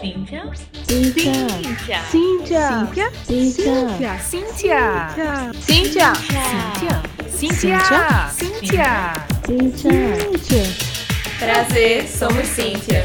Cíntia. Cíntia. Cíntia. Cíntia. Cíntia. Cíntia. Cíntia. Cíntia. Cíntia. Cíntia. Cíntia. Prazer, somos Cíntia.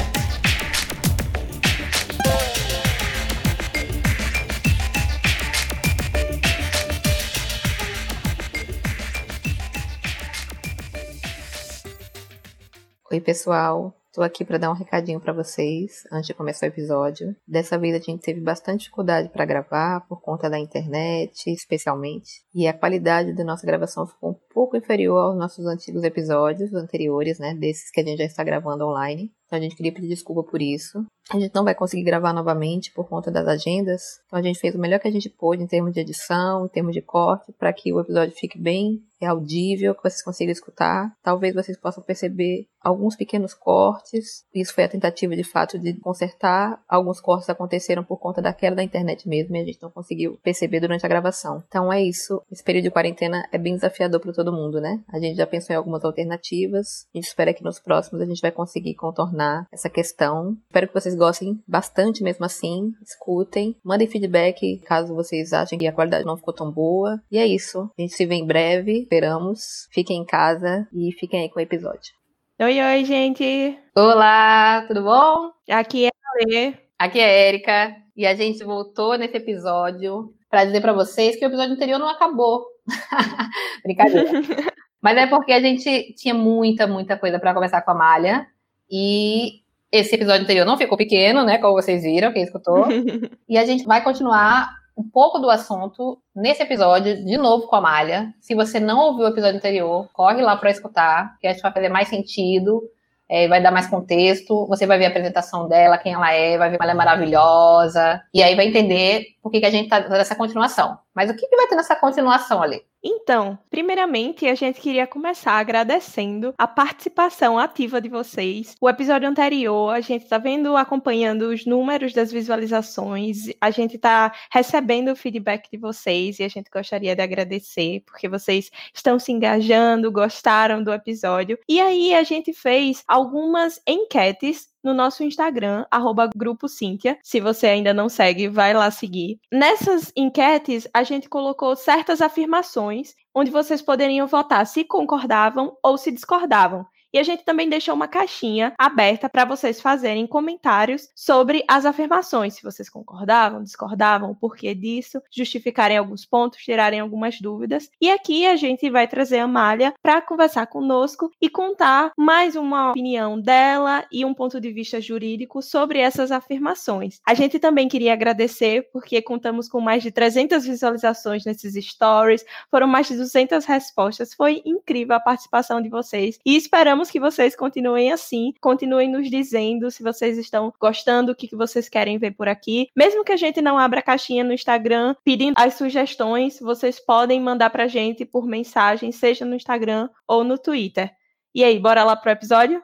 Oi, pessoal. Tô aqui para dar um recadinho para vocês antes de começar o episódio. Dessa vez a gente teve bastante dificuldade para gravar por conta da internet, especialmente, e a qualidade da nossa gravação ficou um pouco inferior aos nossos antigos episódios anteriores, né, desses que a gente já está gravando online. Então a gente queria pedir desculpa por isso. A gente não vai conseguir gravar novamente por conta das agendas. Então a gente fez o melhor que a gente pôde em termos de edição, em termos de corte, para que o episódio fique bem audível, que vocês consigam escutar. Talvez vocês possam perceber alguns pequenos cortes. Isso foi a tentativa de fato de consertar. Alguns cortes aconteceram por conta da queda da internet mesmo e a gente não conseguiu perceber durante a gravação. Então é isso. Esse período de quarentena é bem desafiador para todo mundo, né? A gente já pensou em algumas alternativas. A gente espera que nos próximos a gente vai conseguir contornar essa questão. Espero que vocês gostem bastante mesmo assim. Escutem. Mandem feedback caso vocês achem que a qualidade não ficou tão boa. E é isso. A gente se vê em breve. Esperamos. Fiquem em casa e fiquem aí com o episódio. Oi, oi, gente. Olá, tudo bom? Aqui é a Lê. Aqui é a Erika e a gente voltou nesse episódio para dizer para vocês que o episódio anterior não acabou. Brincadeira. Mas é porque a gente tinha muita, muita coisa para conversar com a Malha e esse episódio anterior não ficou pequeno, né? Como vocês viram, quem escutou. e a gente vai continuar um pouco do assunto nesse episódio, de novo com a Malha. Se você não ouviu o episódio anterior, corre lá para escutar, que acho que vai fazer mais sentido, é, vai dar mais contexto. Você vai ver a apresentação dela, quem ela é, vai ver como ela é maravilhosa, e aí vai entender por que, que a gente tá dando essa continuação. Mas o que, que vai ter nessa continuação ali? Então, primeiramente, a gente queria começar agradecendo a participação ativa de vocês. O episódio anterior, a gente está vendo, acompanhando os números das visualizações, a gente está recebendo o feedback de vocês e a gente gostaria de agradecer, porque vocês estão se engajando, gostaram do episódio. E aí a gente fez algumas enquetes no nosso Instagram, arroba Grupo Cíntia. Se você ainda não segue, vai lá seguir. Nessas enquetes, a gente colocou certas afirmações onde vocês poderiam votar se concordavam ou se discordavam. E a gente também deixou uma caixinha aberta para vocês fazerem comentários sobre as afirmações, se vocês concordavam, discordavam, o porquê disso, justificarem alguns pontos, tirarem algumas dúvidas. E aqui a gente vai trazer a Malha para conversar conosco e contar mais uma opinião dela e um ponto de vista jurídico sobre essas afirmações. A gente também queria agradecer porque contamos com mais de 300 visualizações nesses stories, foram mais de 200 respostas. Foi incrível a participação de vocês e esperamos que vocês continuem assim, continuem nos dizendo se vocês estão gostando, o que, que vocês querem ver por aqui. Mesmo que a gente não abra a caixinha no Instagram pedindo as sugestões, vocês podem mandar pra gente por mensagem, seja no Instagram ou no Twitter. E aí, bora lá pro episódio?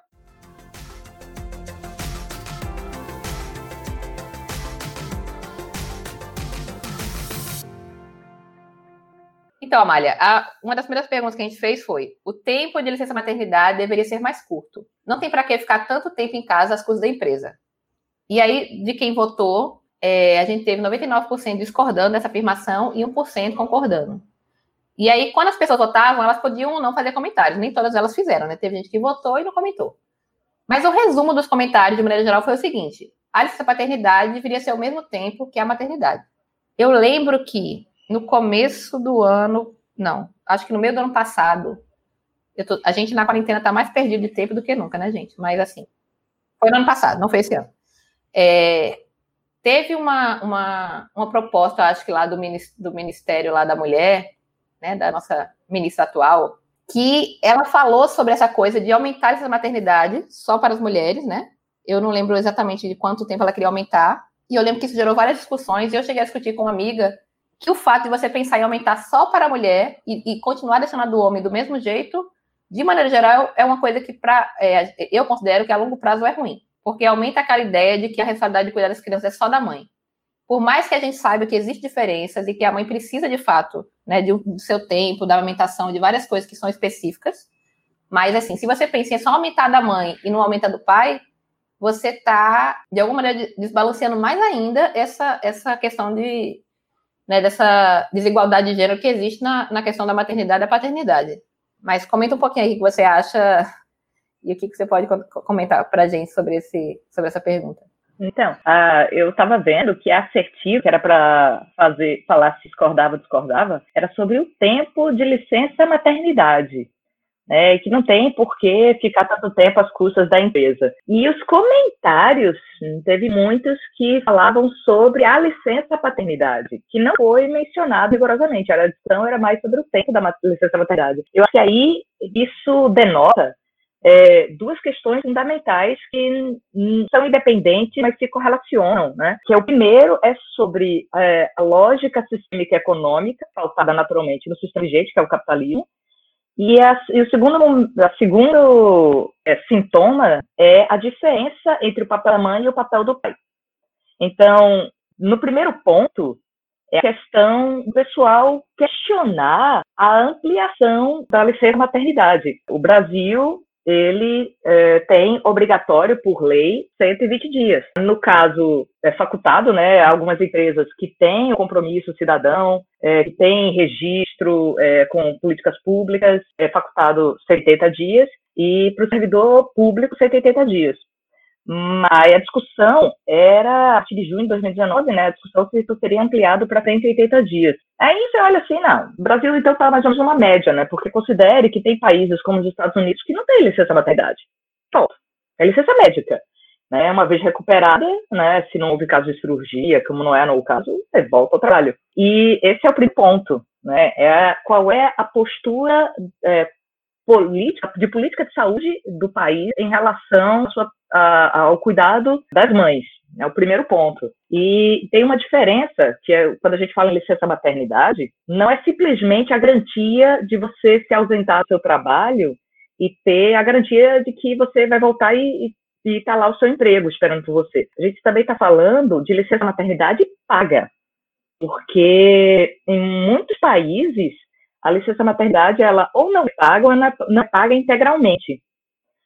Então, Amália, a, uma das primeiras perguntas que a gente fez foi: o tempo de licença maternidade deveria ser mais curto. Não tem para que ficar tanto tempo em casa às custas da empresa. E aí, de quem votou, é, a gente teve 99% discordando dessa afirmação e 1% concordando. E aí, quando as pessoas votavam, elas podiam não fazer comentários. Nem todas elas fizeram, né? Teve gente que votou e não comentou. Mas o resumo dos comentários, de maneira geral, foi o seguinte: a licença paternidade deveria ser o mesmo tempo que a maternidade. Eu lembro que no começo do ano, não, acho que no meio do ano passado, tô, a gente na quarentena tá mais perdido de tempo do que nunca, né, gente? Mas assim, foi no ano passado, não foi esse ano. É, teve uma, uma, uma proposta, acho que lá do, do Ministério lá da Mulher, né, da nossa ministra atual, que ela falou sobre essa coisa de aumentar essa maternidade só para as mulheres, né? Eu não lembro exatamente de quanto tempo ela queria aumentar. E eu lembro que isso gerou várias discussões. E eu cheguei a discutir com uma amiga que o fato de você pensar em aumentar só para a mulher e, e continuar deixando a do homem do mesmo jeito, de maneira geral, é uma coisa que pra, é, eu considero que a longo prazo é ruim. Porque aumenta aquela ideia de que a responsabilidade de cuidar das crianças é só da mãe. Por mais que a gente saiba que existem diferenças e que a mãe precisa, de fato, né, de, do seu tempo, da alimentação, de várias coisas que são específicas, mas, assim, se você pensa em só aumentar da mãe e não aumentar do pai, você está, de alguma maneira, desbalanceando mais ainda essa, essa questão de, né, dessa desigualdade de gênero que existe na, na questão da maternidade e da paternidade. Mas comenta um pouquinho aí o que você acha e o que, que você pode comentar para a gente sobre, esse, sobre essa pergunta. Então, uh, eu estava vendo que a assertivo, que era para fazer falar se discordava discordava, era sobre o tempo de licença maternidade. Né, que não tem por que ficar tanto tempo às custas da empresa. E os comentários, teve muitos que falavam sobre a licença paternidade, que não foi mencionado rigorosamente. A discussão era mais sobre o tempo da licença maternidade. Eu acho que aí isso denota é, duas questões fundamentais que são independentes, mas se correlacionam, né? Que é o primeiro é sobre é, a lógica sistêmica econômica, pautada naturalmente no sistema vigente, que é o capitalismo, e, a, e o segundo, a segundo é, sintoma é a diferença entre o papel da mãe e o papel do pai. Então, no primeiro ponto, é a questão do pessoal questionar a ampliação da licença maternidade. O Brasil ele é, tem obrigatório por lei 120 dias. No caso, é facultado, né, algumas empresas que têm o compromisso cidadão, é, que têm registro é, com políticas públicas, é facultado 70 dias, e para o servidor público 180 dias. Mas a discussão era, a partir de junho de 2019, né, a discussão se isso seria ampliado para 180 dias. Aí você olha assim, não, o Brasil então está mais ou menos uma média, né, porque considere que tem países como os Estados Unidos que não tem licença maternidade. Pronto, é licença médica. Né, uma vez recuperada, né, se não houve caso de cirurgia, como não é no caso, você volta ao trabalho. E esse é o primeiro ponto, né, é qual é a postura é, política, de política de saúde do país em relação sua, ao cuidado das mães. É o primeiro ponto. E tem uma diferença, que é quando a gente fala em licença maternidade, não é simplesmente a garantia de você se ausentar do seu trabalho e ter a garantia de que você vai voltar e está lá o seu emprego esperando por você. A gente também está falando de licença maternidade paga, porque em muitos países a licença maternidade ela ou não é paga ou não não é paga integralmente.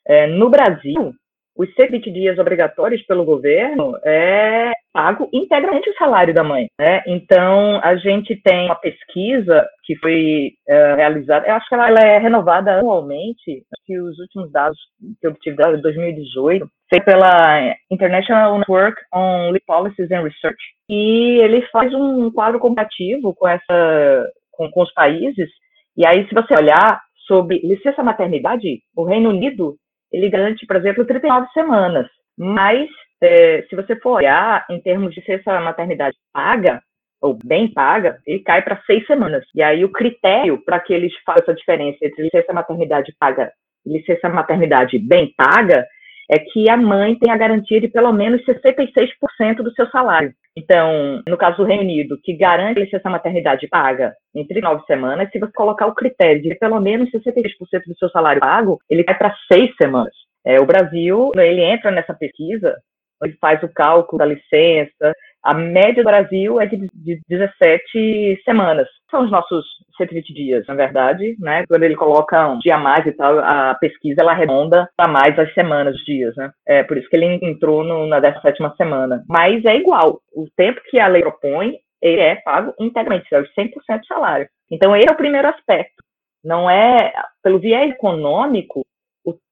É, no Brasil, os 120 dias obrigatórios pelo governo é pago integralmente o salário da mãe. Né? Então, a gente tem uma pesquisa que foi é, realizada, eu acho que ela, ela, é renovada anualmente, que os últimos dados que eu obtive de 2018, feita pela International Network on Legal Policies and Research, e ele faz um quadro comparativo com essa com, com os países. E aí, se você olhar sobre licença maternidade, o Reino Unido, ele garante, por exemplo, 39 semanas. Mas, é, se você for olhar em termos de licença maternidade paga, ou bem paga, ele cai para seis semanas. E aí, o critério para que eles façam essa diferença entre licença maternidade paga e licença maternidade bem paga é que a mãe tem a garantia de pelo menos 66% do seu salário. Então, no caso do Reino Unido, que garante a licença maternidade paga entre nove semanas, se você colocar o critério de pelo menos 66% do seu salário pago, ele vai para seis semanas. É, o Brasil, ele entra nessa pesquisa, ele faz o cálculo da licença, a média do Brasil é de, de 17 semanas. São os nossos 120 dias, na verdade, né? Quando ele coloca um dia a mais e tal, a pesquisa ela arredonda para mais as semanas, os dias, né? É por isso que ele entrou no, na 17 semana. Mas é igual. O tempo que a lei propõe, ele é pago integralmente, é os 100% do salário. Então, esse é o primeiro aspecto. Não é, pelo viés econômico,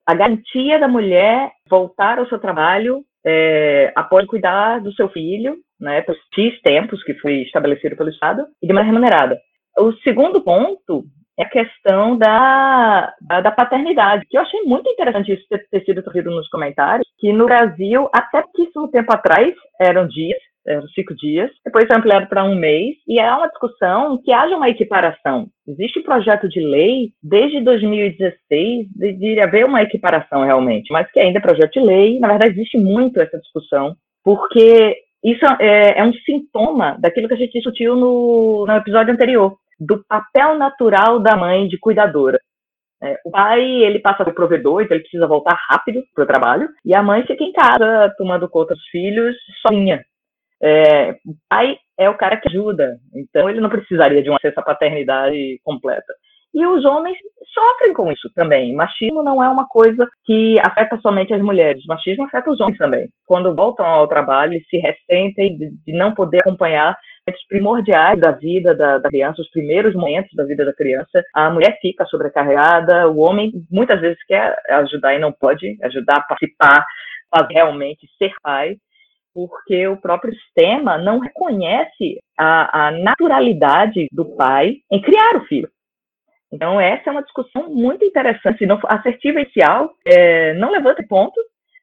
a garantia da mulher voltar ao seu trabalho é, após cuidar do seu filho, né, por X tempos que foi estabelecido pelo Estado, e de maneira remunerada. O segundo ponto é a questão da, da, da, paternidade, que eu achei muito interessante isso ter, ter sido trazido nos comentários, que no Brasil, até pouquíssimo tempo atrás, eram dias, eram cinco dias, depois foi ampliado para um mês, e é uma discussão que haja uma equiparação. Existe um projeto de lei desde 2016 de, de haver uma equiparação realmente, mas que ainda é projeto de lei, na verdade existe muito essa discussão, porque isso é, é um sintoma daquilo que a gente discutiu no, no episódio anterior, do papel natural da mãe de cuidadora. É, o pai, ele passa do provedor, então ele precisa voltar rápido para o trabalho, e a mãe fica em casa, tomando conta dos filhos, sozinha. É, o pai é o cara que ajuda, então ele não precisaria de uma cesta paternidade completa. E os homens sofrem com isso também. Machismo não é uma coisa que afeta somente as mulheres, machismo afeta os homens também. Quando voltam ao trabalho, eles se ressentem de, não poder acompanhar momentos primordiais da vida da, da, criança, os primeiros momentos da vida da criança, a mulher fica sobrecarregada, o homem muitas vezes quer ajudar e não pode ajudar a participar, a realmente ser pai, porque o próprio sistema não reconhece a, a naturalidade do pai em criar o filho. Então, essa é uma discussão muito interessante. Não, assertiva inicial é, não levanta ponto,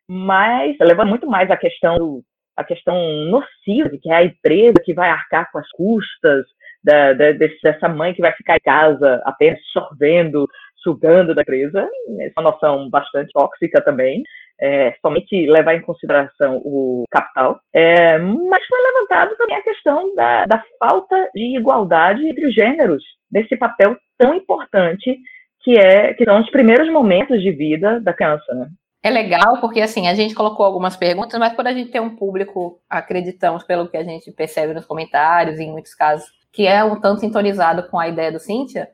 mas leva muito mais a questão a questão nociva, que é a empresa que vai arcar com as custas da, da, dessa mãe que vai ficar em casa apenas sorvendo, sugando da empresa. Essa é uma noção bastante tóxica também. É, somente levar em consideração o capital, é, mas foi levantado também a questão da, da falta de igualdade entre os gêneros, desse papel tão importante que é que são os primeiros momentos de vida da criança, né? É legal porque assim a gente colocou algumas perguntas, mas quando a gente tem um público, acreditamos pelo que a gente percebe nos comentários, em muitos casos, que é um tanto sintonizado com a ideia do Cíntia,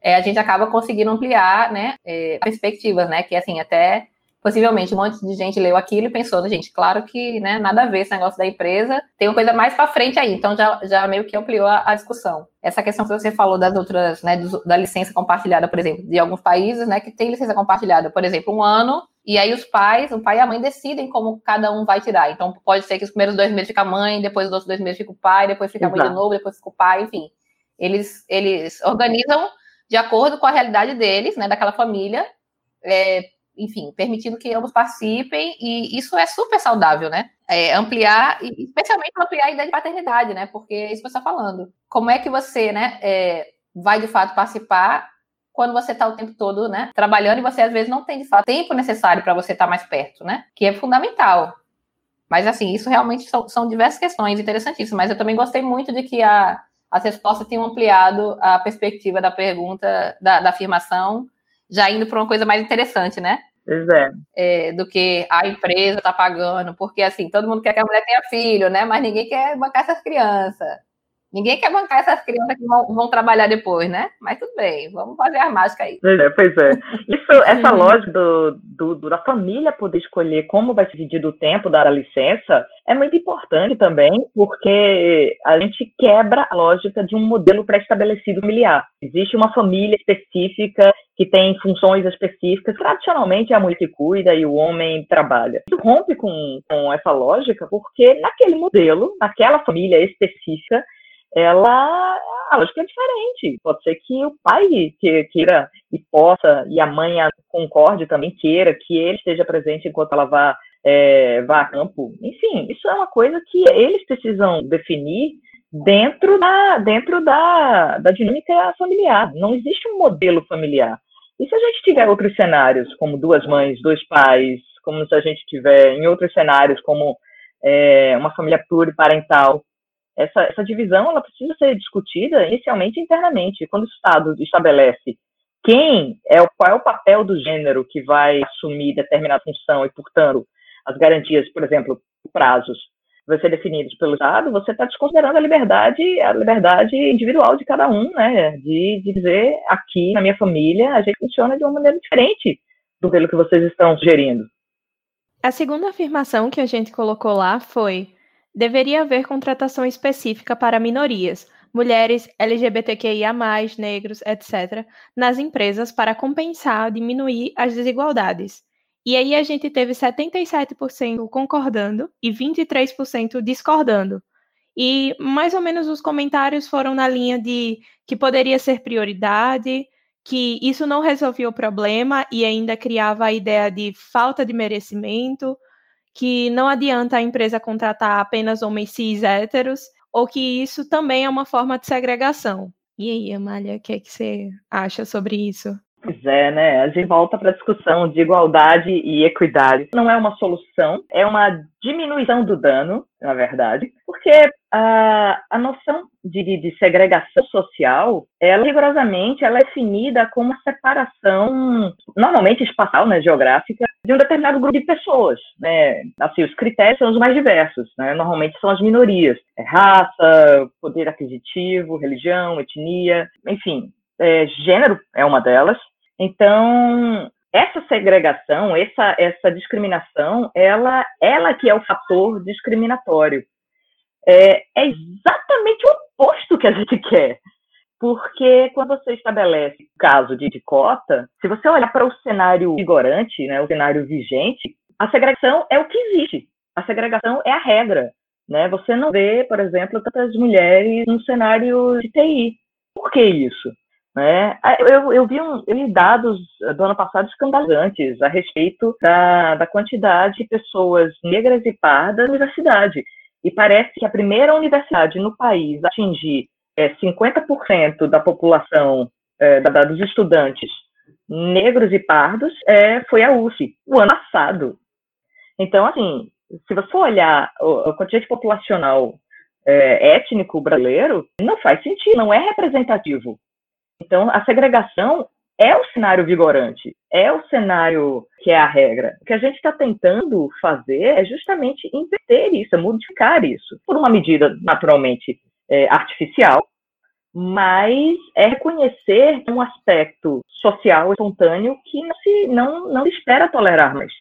é, a gente acaba conseguindo ampliar, né, é, perspectivas, né, que assim até possivelmente um monte de gente leu aquilo e pensou, gente, claro que né, nada a ver esse negócio da empresa, tem uma coisa mais para frente aí, então já, já meio que ampliou a, a, discussão. Essa questão que você falou das outras, né, da licença compartilhada, por exemplo, de alguns países, né, que tem licença compartilhada, por exemplo, um ano, e aí os pais, o pai e a mãe decidem como cada um vai tirar. Então pode ser que os primeiros dois meses fica a mãe, depois os outros dois meses fica o pai, depois fica a mãe de novo, depois fica o pai, enfim. Eles, eles organizam de acordo com a realidade deles, né, daquela família, é, enfim, permitindo que ambos participem, e isso é super saudável, né? É, ampliar, especialmente ampliar a ideia de paternidade, né? Porque é isso que você está falando. Como é que você, né, é, vai de fato participar quando você está o tempo todo, né, trabalhando e você às vezes não tem de fato tempo necessário para você estar tá mais perto, né? Que é fundamental. Mas assim, isso realmente são, são diversas questões interessantíssimas. Mas eu também gostei muito de que a, as respostas tenham ampliado a perspectiva da pergunta, da, da afirmação, já indo para uma coisa mais interessante, né? Pois é. é. Do que a empresa está pagando, porque assim, todo mundo quer que a mulher tenha filho, né? Mas ninguém quer bancar essas crianças. Ninguém quer bancar essas crianças que vão, vão, trabalhar depois, né? Mas tudo bem, vamos fazer a mágica aí. Pois é, pois é. Isso, essa lógica do, do, do, da família poder escolher como vai ser dividido o tempo da licença é muito importante também, porque a gente quebra a lógica de um modelo pré-estabelecido familiar. Existe uma família específica que tem funções específicas. Tradicionalmente é a mulher que cuida e o homem trabalha. Isso rompe com, com essa lógica, porque naquele modelo, naquela família específica, ela a lógica é diferente. Pode ser que o pai que, queira e possa, e a mãe concorde também, queira que ele esteja presente enquanto ela vá, é, vá a campo. Enfim, isso é uma coisa que eles precisam definir dentro da, dentro da, da dinâmica familiar. Não existe um modelo familiar. E se a gente tiver outros cenários, como duas mães, dois pais, como se a gente tiver em outros cenários, como é, uma família pluriparental, essa, essa divisão ela precisa ser discutida inicialmente internamente. Quando o Estado estabelece quem é o, qual é o papel do gênero que vai assumir determinada função e, portanto, as garantias, por exemplo, prazos, vai ser definidos pelo Estado, você está desconsiderando a liberdade, a liberdade individual de cada um, né? De, de dizer aqui na minha família a gente funciona de uma maneira diferente do que vocês estão sugerindo. A segunda afirmação que a gente colocou lá foi Deveria haver contratação específica para minorias, mulheres, LGBTQIA, negros, etc., nas empresas para compensar, diminuir as desigualdades. E aí a gente teve 77% concordando e 23% discordando. E mais ou menos os comentários foram na linha de que poderia ser prioridade, que isso não resolvia o problema e ainda criava a ideia de falta de merecimento, que não adianta a empresa contratar apenas homens cis héteros, ou que isso também é uma forma de segregação. E aí, Amália, o que, é que você acha sobre isso? Pois é, né? A gente volta para a discussão de igualdade e equidade. Não é uma solução, é uma diminuição do dano, na verdade, porque a, a noção de, de, segregação social, ela rigorosamente ela é definida como uma separação, normalmente espacial, né, geográfica, de um determinado grupo de pessoas, né? Assim, os critérios são os mais diversos, né? Normalmente são as minorias, é raça, poder aquisitivo, religião, etnia, enfim, é, gênero é uma delas. Então, essa segregação, essa, essa discriminação, ela, ela que é o fator discriminatório. É, é exatamente o oposto que a gente quer. Porque quando você estabelece o caso de, de cota, se você olhar para o cenário vigorante, né, o cenário vigente, a segregação é o que existe. A segregação é a regra. Né? Você não vê, por exemplo, tantas mulheres no cenário de TI. Por que isso? Né? Eu, eu, vi um, eu dados do ano passado escandalizantes a respeito da, da quantidade de pessoas negras e pardas na universidade. E parece que a primeira universidade no país a atingir é, 50% da população é, da, dos estudantes negros e pardos é, foi a UF, o ano passado. Então, assim, se você olhar o, o quantidade populacional é, étnico brasileiro, não faz sentido, não é representativo. Então, a segregação é o cenário vigorante, é o cenário que é a regra. O que a gente está tentando fazer é justamente inverter isso, é modificar isso, por uma medida naturalmente é, artificial, mas é reconhecer um aspecto social espontâneo que não se, não, não se espera tolerar mais.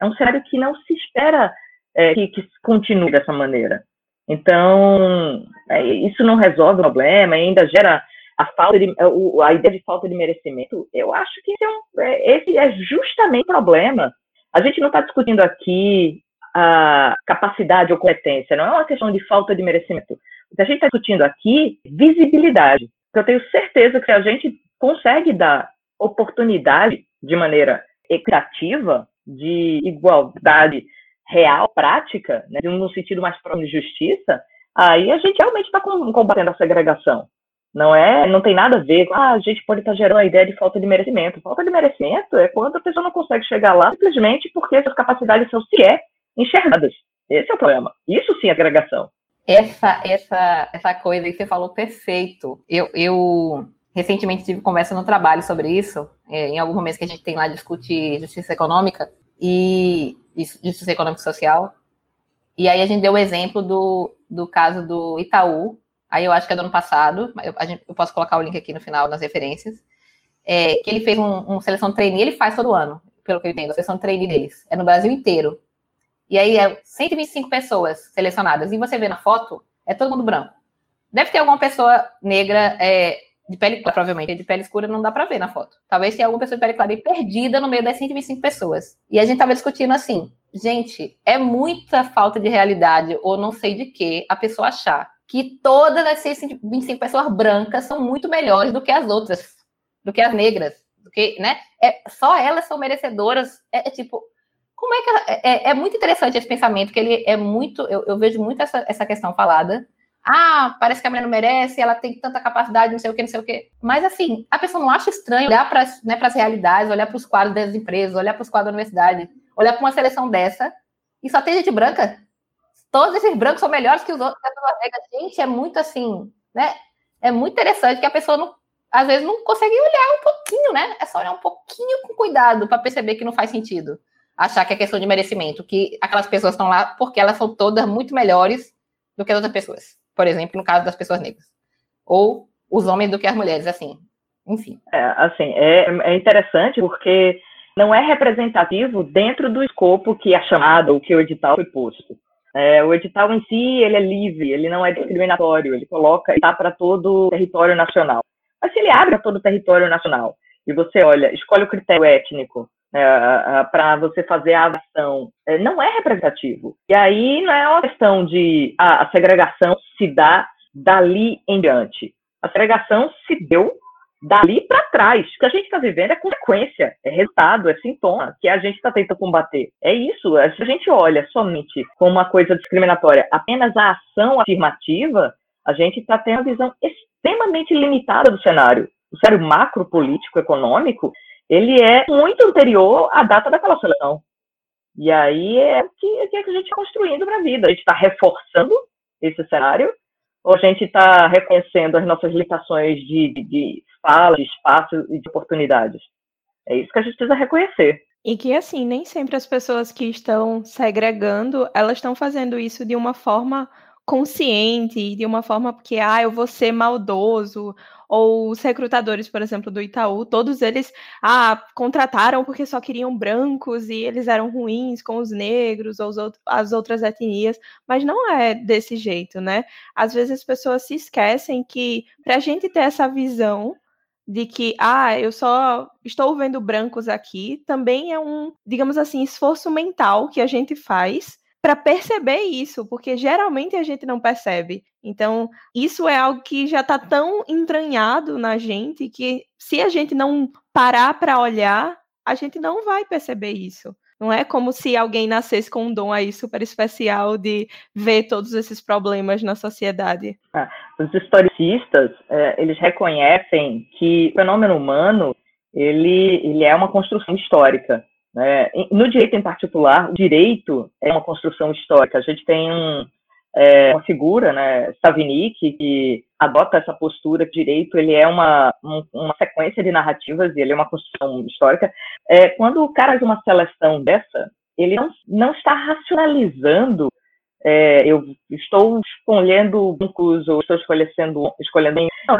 É um cenário que não se espera é, que, que, continue dessa maneira. Então, é, isso não resolve o problema, ainda gera a falta de, a ideia de falta de merecimento. Eu acho que esse é, um, é, esse é justamente o problema. A gente não está discutindo aqui a capacidade ou competência, não é uma questão de falta de merecimento. O que a gente está discutindo aqui visibilidade. Eu tenho certeza que a gente consegue dar oportunidade de maneira equitativa, de igualdade real, prática, né, no sentido mais próximo de justiça, aí a gente realmente está combatendo a segregação. Não é, não tem nada a ver com, ah, a gente pode estar tá gerando a ideia de falta de merecimento. Falta de merecimento é quando a pessoa não consegue chegar lá simplesmente porque suas capacidades são sequer enxergadas. Esse é o problema. Isso sim é agregação. Essa, essa, essa coisa que você falou perfeito. Eu, eu recentemente tive conversa no trabalho sobre isso, é, em alguns momentos que a gente tem lá discutir justiça econômica e justiça econômica e social. E aí a gente deu o exemplo do, do caso do Itaú, aí eu acho que é do ano passado, eu, gente, eu posso colocar o link aqui no final nas referências, é, que ele fez um, um seleção trainee, ele faz todo ano, pelo que eu entendo, a seleção trainee deles, é no Brasil inteiro. E aí é 125 pessoas selecionadas, e você vê na foto, é todo mundo branco. Deve ter alguma pessoa negra é, de pele clara, provavelmente. De pele escura não dá para ver na foto. Talvez tenha alguma pessoa de pele clara perdida no meio das 125 pessoas. E a gente tava discutindo assim, gente, é muita falta de realidade, ou não sei de que, a pessoa achar que todas as 125 pessoas brancas são muito melhores do que as outras, do que as negras, do que, né? É, só elas são merecedoras. É, é tipo, como é que é, é, é, muito interessante esse pensamento, que ele é muito, eu, eu vejo muito essa, essa questão falada ah, parece que a mulher não merece, ela tem tanta capacidade, não sei o que, não sei o que. Mas assim, a pessoa não acha estranho olhar para né, as realidades, olhar para os quadros das empresas, olhar para os quadros da universidade, olhar para uma seleção dessa e só tem gente branca. Todos esses brancos são melhores que os outros. Gente, é muito assim, né? É muito interessante que a pessoa não, às vezes não consegue olhar um pouquinho, né? É só olhar um pouquinho com cuidado para perceber que não faz sentido. Achar que é questão de merecimento, que aquelas pessoas estão lá porque elas são todas muito melhores do que as outras pessoas por exemplo, no caso das pessoas negras. Ou os homens do que as mulheres, assim. Enfim. É, assim, é, é interessante porque não é representativo dentro do escopo que a chamada, ou que o edital foi posto. É, o edital em si, ele é livre, ele não é discriminatório, ele coloca, está para todo o território nacional. Mas se ele abre a todo o território nacional, e você olha, escolhe o critério étnico, é, para você fazer a ação, é, não é representativo. E aí não é uma questão de a segregação se dá dali em diante. A segregação se deu dali para trás. O que a gente está vivendo é consequência, é resultado, é sintoma que a gente está tentando combater. É isso. Se a gente olha somente como uma coisa discriminatória, apenas a ação afirmativa, a gente está tendo uma visão extremamente limitada do cenário. O cenário macro político econômico ele é muito anterior à data daquela seleção. E aí é o que, é que a gente está construindo para a vida. A gente está reforçando esse cenário, ou a gente está reconhecendo as nossas limitações de, de, de fala, de espaço e de oportunidades. É isso que a gente precisa reconhecer. E que, assim, nem sempre as pessoas que estão segregando, elas estão fazendo isso de uma forma consciente, de uma forma porque, ah, eu vou ser maldoso, ou os recrutadores, por exemplo, do Itaú, todos eles ah, contrataram porque só queriam brancos e eles eram ruins com os negros ou as outras etnias, mas não é desse jeito, né? Às vezes as pessoas se esquecem que para a gente ter essa visão de que, ah, eu só estou vendo brancos aqui, também é um, digamos assim, esforço mental que a gente faz para perceber isso, porque geralmente a gente não percebe. Então, isso é algo que já está tão entranhado na gente que se a gente não parar para olhar, a gente não vai perceber isso. Não é como se alguém nascesse com um dom aí super especial de ver todos esses problemas na sociedade. Ah, os historicistas, é, eles reconhecem que o fenômeno humano, ele, ele é uma construção histórica. Né? No direito em particular, o direito é uma construção histórica. A gente tem um, é, uma figura, né, Savigny, que, que, adota essa postura que direito ele é uma, um, uma sequência de narrativas e ele é uma construção histórica. É, quando o cara faz uma seleção dessa, ele não, não está racionalizando é, eu estou escolhendo bancos ou estou escolhendo, escolhendo não,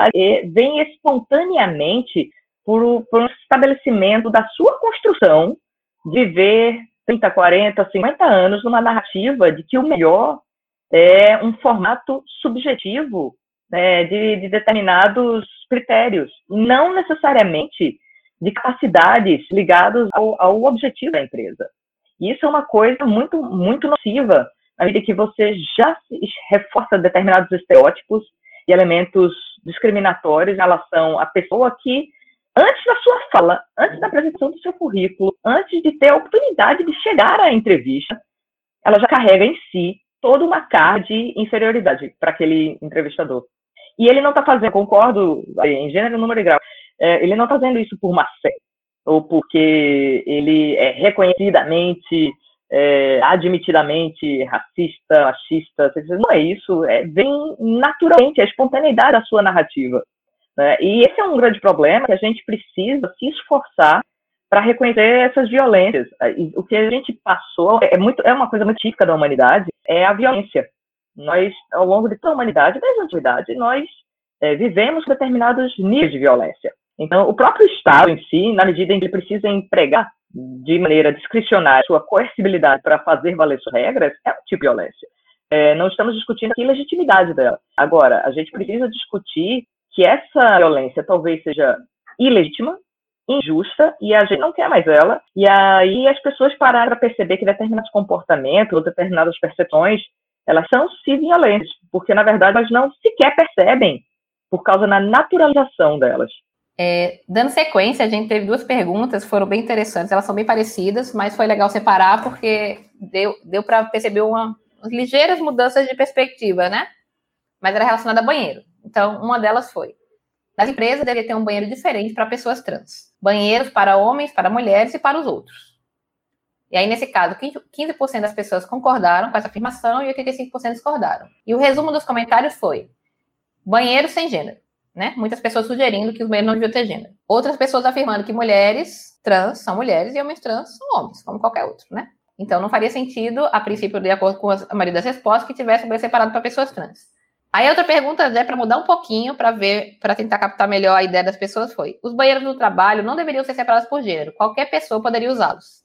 vem espontaneamente por, por um estabelecimento da sua construção de ver 30, 40, 50 anos numa narrativa de que o melhor é um formato subjetivo né, de, de determinados critérios, não necessariamente de capacidades ligadas ao, ao, objetivo da empresa. Isso é uma coisa muito, muito nociva na medida que você já reforça determinados estereótipos e elementos discriminatórios em relação à pessoa que antes da sua fala, antes da apresentação do seu currículo, antes de ter a oportunidade de chegar à entrevista, ela já carrega em si toda uma carga de inferioridade para aquele entrevistador. E ele não está fazendo, concordo em gênero, número e grau, é, ele não está fazendo isso por má fé, ou porque ele é reconhecidamente, é, admitidamente racista, machista, não é isso, é, vem naturalmente, é a espontaneidade da sua narrativa. Né? E esse é um grande problema que a gente precisa se esforçar para reconhecer essas violências. O que a gente passou é muito é uma coisa muito típica da humanidade, é a violência. Nós, ao longo de toda a humanidade, desde a antiguidade, nós é, vivemos determinados níveis de violência. Então, o próprio Estado em si, na medida em que precisa empregar de maneira discricionária sua coercibilidade para fazer valer suas regras, é um tipo de violência. É, não estamos discutindo aqui a legitimidade dela. Agora, a gente precisa discutir que essa violência talvez seja ilegítima, injusta, e a gente não quer mais ela. E aí as pessoas pararam para perceber que determinados comportamentos ou determinadas percepções, elas são sim violentas, porque na verdade elas não sequer percebem por causa da naturalização delas. É, dando sequência, a gente teve duas perguntas, foram bem interessantes, elas são bem parecidas, mas foi legal separar porque deu, deu para perceber uma, ligeiras mudanças de perspectiva, né? Mas era relacionada a banheiro. Então, uma delas foi: nas empresas deveria ter um banheiro diferente para pessoas trans. Banheiros para homens, para mulheres e para os outros. E aí, nesse caso, 15% das pessoas concordaram com essa afirmação e 85% discordaram. E o resumo dos comentários foi: banheiro sem gênero. Né? Muitas pessoas sugerindo que os banheiros não deviam ter gênero. Outras pessoas afirmando que mulheres trans são mulheres e homens trans são homens, como qualquer outro, né? Então, não faria sentido, a princípio, de acordo com a maioria das respostas, que tivesse banheiro separado para pessoas trans. Aí outra pergunta, é para mudar um pouquinho, para ver, para tentar captar melhor a ideia das pessoas, foi: os banheiros do trabalho não deveriam ser separados por gênero, qualquer pessoa poderia usá-los.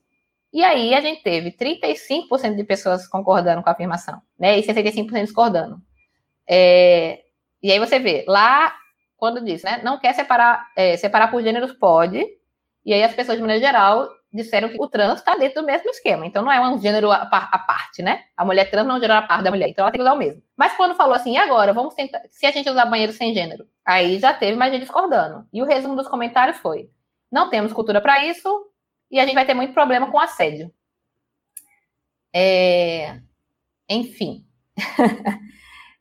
E aí a gente teve 35% de pessoas concordando com a afirmação, né? E 65% discordando. É, e aí você vê, lá, quando diz, né? Não quer separar, é, separar por gêneros, pode. E aí as pessoas, de maneira geral, disseram que o trans está dentro do mesmo esquema. Então não é um gênero à parte, né? A mulher trans não é um gênero à parte da mulher, então ela tem que usar o mesmo. Mas quando falou assim, e agora? Vamos tentar. Se a gente usar banheiro sem gênero? Aí já teve mais gente discordando. E o resumo dos comentários foi: não temos cultura para isso e a gente vai ter muito problema com assédio. É... Enfim.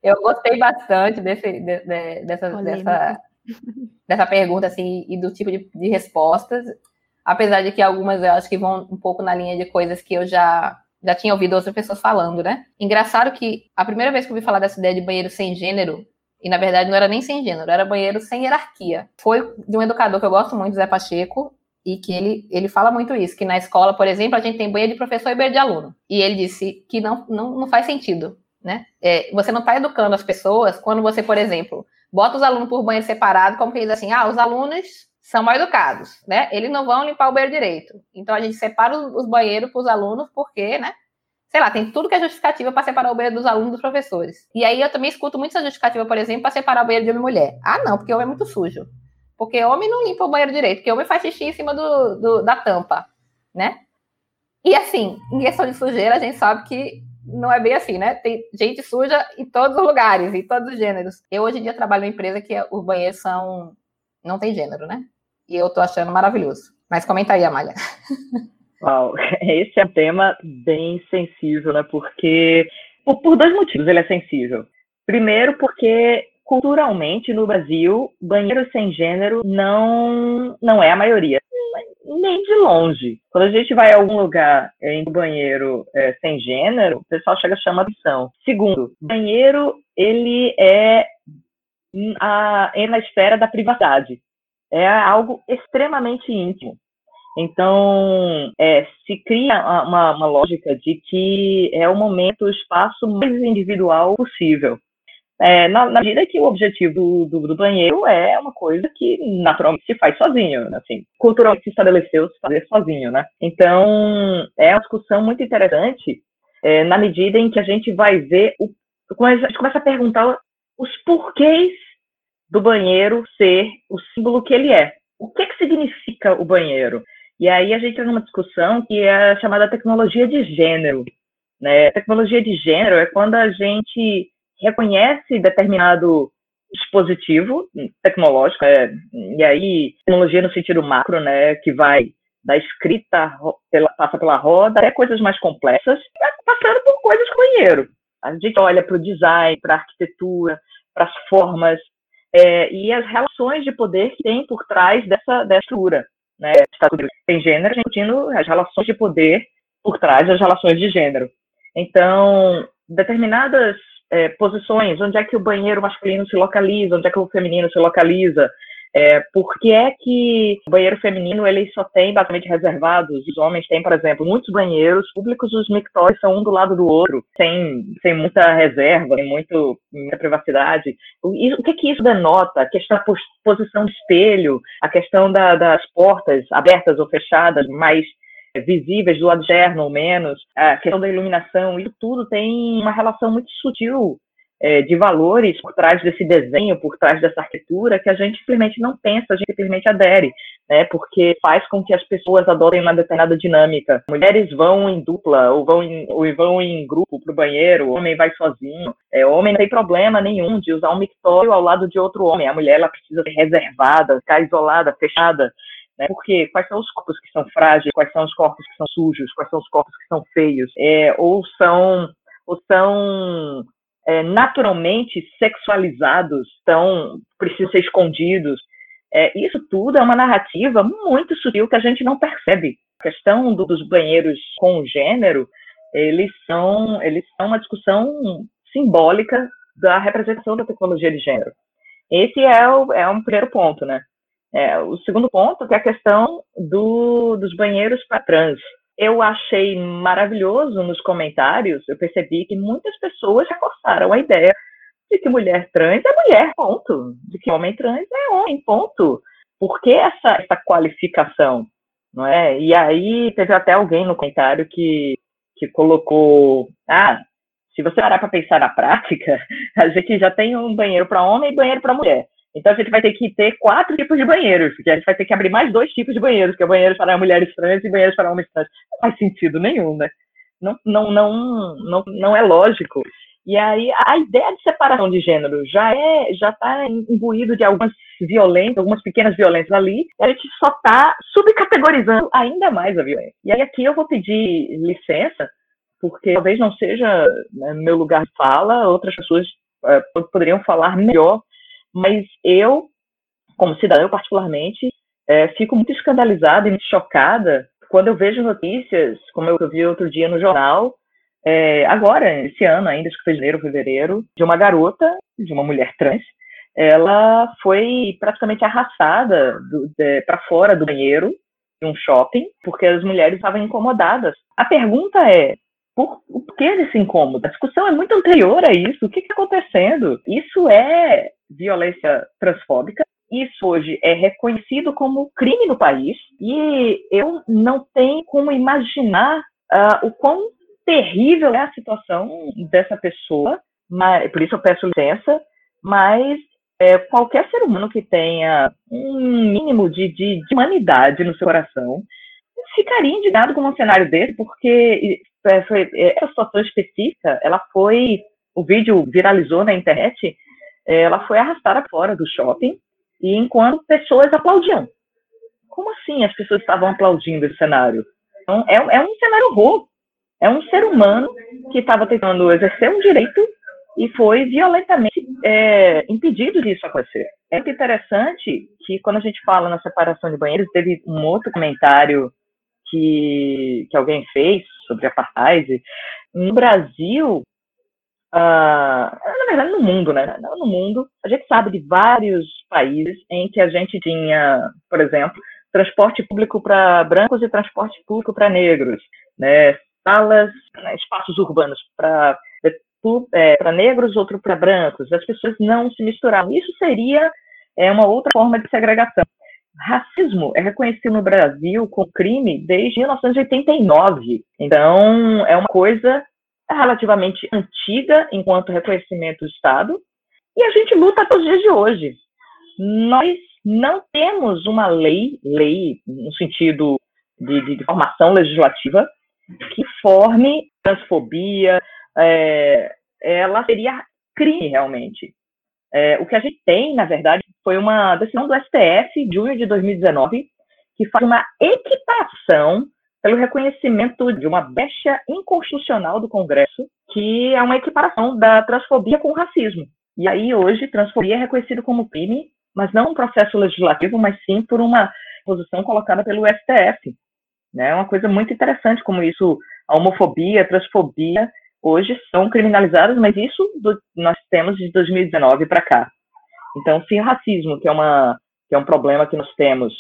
Eu gostei bastante desse, de, de, dessa, dessa, dessa pergunta assim, e do tipo de, de respostas apesar de que algumas eu acho que vão um pouco na linha de coisas que eu já já tinha ouvido outras pessoas falando, né? Engraçado que a primeira vez que eu ouvi falar dessa ideia de banheiro sem gênero, e na verdade não era nem sem gênero, era banheiro sem hierarquia. Foi de um educador que eu gosto muito, Zé Pacheco, e que ele, ele fala muito isso, que na escola, por exemplo, a gente tem banheiro de professor e banheiro de aluno. E ele disse que não, não, não faz sentido né? É, você não está educando as pessoas quando você, por exemplo, bota os alunos por banheiro separado, como que diz assim, ah, os alunos são mal educados, né? Eles não vão limpar o banheiro direito. Então a gente separa os banheiros para os alunos porque, né? Sei lá, tem tudo que é justificativa para separar o banheiro dos alunos dos professores. E aí eu também escuto muito essa justificativa, por exemplo, para separar o banheiro de homem e mulher. Ah, não, porque homem é muito sujo. Porque homem não limpa o banheiro direito, porque homem faz xixi em cima do, do da tampa, né? E assim, em questão de sujeira, a gente sabe que não é bem assim, né? Tem gente suja em todos os lugares, em todos os gêneros. Eu hoje em dia trabalho em uma empresa que os banheiros são. não tem gênero, né? E eu tô achando maravilhoso. Mas comenta aí, Amália. Uau, esse é um tema bem sensível, né? Porque. Por, por dois motivos ele é sensível. Primeiro, porque culturalmente no Brasil, banheiro sem gênero não, não é a maioria nem de longe. Quando a gente vai a algum lugar em banheiro é, sem gênero, o pessoal chega chama atenção. Segundo, banheiro ele é a, é na esfera da privacidade. É algo extremamente íntimo. Então, é, se cria uma, uma lógica de que é o momento, o espaço mais individual possível. É, na, na, medida que o objetivo do, do, do, banheiro é uma coisa que naturalmente se faz sozinho, né? assim, culturalmente se estabeleceu se fazer sozinho, né? Então, é uma discussão muito interessante é, na medida em que a gente vai ver, o, a gente começa a perguntar os porquês do banheiro ser o símbolo que ele é. O que, que significa o banheiro? E aí a gente entra numa discussão que é chamada tecnologia de gênero. Né? Tecnologia de gênero é quando a gente reconhece determinado dispositivo tecnológico, é, e aí tecnologia no sentido macro, né, que vai da escrita, pela, passa pela roda, até coisas mais complexas, passando por coisas do banheiro. A gente olha para o design, para a arquitetura, para as formas é, e as relações de poder que tem por trás dessa, dessa estrutura. Né? Tem gênero, discutindo as relações de poder por trás das relações de gênero. Então, determinadas é, posições, onde é que o banheiro masculino se localiza, onde é que o feminino se localiza, é, por que é que o banheiro feminino ele só tem basicamente reservados, os homens têm, por exemplo, muitos banheiros públicos, os mictórios são um do lado do outro, sem, sem muita reserva, sem muito, muita privacidade. O, o que que isso denota? A questão da posição de espelho, a questão da, das portas abertas ou fechadas, mais visíveis do lado externo ou menos, a questão da iluminação, isso tudo tem uma relação muito sutil é, de valores por trás desse desenho, por trás dessa arquitetura, que a gente simplesmente não pensa, a gente simplesmente adere, né? Porque faz com que as pessoas adotem uma determinada dinâmica. Mulheres vão em dupla ou vão em, ou vão em grupo para o banheiro, o homem vai sozinho. É, o homem não tem problema nenhum de usar um mictório ao lado de outro homem. A mulher ela precisa ser reservada, ficar isolada, fechada. Né? Porque quais são os corpos que são frágeis, quais são os corpos que são sujos, quais são os corpos que são feios, é, ou são, ou são é, naturalmente sexualizados, então precisam ser escondidos. É, isso tudo é uma narrativa muito sutil que a gente não percebe. A questão do, dos banheiros com gênero, eles são, eles são uma discussão simbólica da representação da tecnologia de gênero. Esse é, o, é um primeiro ponto, né? É, o segundo ponto é a questão do, dos banheiros para trans. Eu achei maravilhoso nos comentários, eu percebi que muitas pessoas reforçaram a ideia de que mulher trans é mulher, ponto. De que homem trans é homem, ponto. Por que essa, essa qualificação? Não é? E aí teve até alguém no comentário que, que colocou, ah, se você parar para pensar na prática, a gente já tem um banheiro para homem e banheiro para mulher. Então a gente vai ter que ter quatro tipos de banheiros, porque a gente vai ter que abrir mais dois tipos de banheiros, que é banheiros para mulheres trans e banheiros para homens trans. Não faz sentido nenhum, né? Não, não, não, não, não é lógico. E aí a ideia de separação de gênero já é já está imbuído de algumas violências, algumas pequenas violências ali. a gente só está subcategorizando ainda mais a violência. E aí aqui eu vou pedir licença, porque talvez não seja né, meu lugar de fala, outras pessoas é, poderiam falar melhor mas eu, como cidadã, eu particularmente, é, fico muito escandalizada e muito chocada quando eu vejo notícias, como eu vi outro dia no jornal, é, agora, esse ano ainda, acho que foi janeiro, fevereiro, de uma garota, de uma mulher trans, ela foi praticamente arrastada para fora do banheiro de um shopping, porque as mulheres estavam incomodadas. A pergunta é, por, o porquê desse incômodo. A discussão é muito anterior a isso. O que está acontecendo? Isso é violência transfóbica. Isso hoje é reconhecido como crime no país e eu não tenho como imaginar uh, o quão terrível é a situação dessa pessoa, mas, por isso eu peço licença, mas é, qualquer ser humano que tenha um mínimo de, de, de, humanidade no seu coração ficaria indignado com um cenário desse, porque é, é, essa situação específica, ela foi, o vídeo viralizou na internet, ela foi arrastada fora do shopping, e enquanto pessoas aplaudiam. Como assim as pessoas estavam aplaudindo esse cenário? Então, é, é um cenário horror. É um ser humano que estava tentando exercer um direito e foi violentamente é, impedido disso acontecer. É muito interessante que quando a gente fala na separação de banheiros, teve um outro comentário que, que alguém fez sobre apartheid. No Brasil, uh, na verdade no mundo, né? No mundo, a gente sabe de vários países em que a gente tinha, por exemplo, transporte público para brancos e transporte público para negros, né? salas, né, espaços urbanos para é, para negros, outro para brancos. As pessoas não se misturavam. Isso seria é, uma outra forma de segregação. Racismo é reconhecido no Brasil como crime desde 1989. Então, é uma coisa relativamente antiga enquanto reconhecimento do Estado. E a gente luta até os dias de hoje. Nós não temos uma lei, lei no sentido de, de formação legislativa, que forme transfobia, é, ela seria crime realmente. É, o que a gente tem, na verdade, foi uma decisão do STF, de junho de 2019, que faz uma equiparação pelo reconhecimento de uma brecha inconstitucional do Congresso, que é uma equiparação da transfobia com o racismo. E aí, hoje, transfobia é reconhecido como crime, mas não um processo legislativo, mas sim por uma posição colocada pelo STF. Né? É uma coisa muito interessante como isso, a homofobia, a transfobia, hoje são criminalizadas, mas isso do, nós temos de 2019 para cá. Então, se racismo, que é, uma, que é um problema que nós temos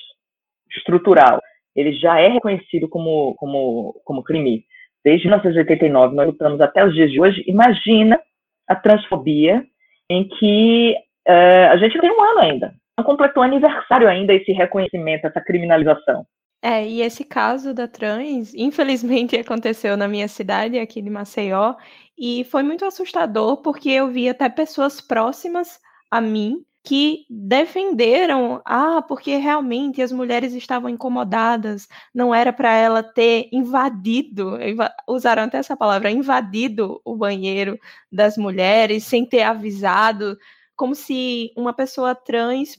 estrutural, ele já é reconhecido como, como, como crime. Desde 1989, nós lutamos até os dias de hoje, imagina a transfobia em que uh, a gente tem um ano ainda, não completou aniversário ainda esse reconhecimento, essa criminalização. É, e esse caso da trans, infelizmente, aconteceu na minha cidade, aqui de Maceió, e foi muito assustador porque eu vi até pessoas próximas a mim que defenderam, ah, porque realmente as mulheres estavam incomodadas, não era para ela ter invadido, usaram até essa palavra, invadido o banheiro das mulheres sem ter avisado, como se uma pessoa trans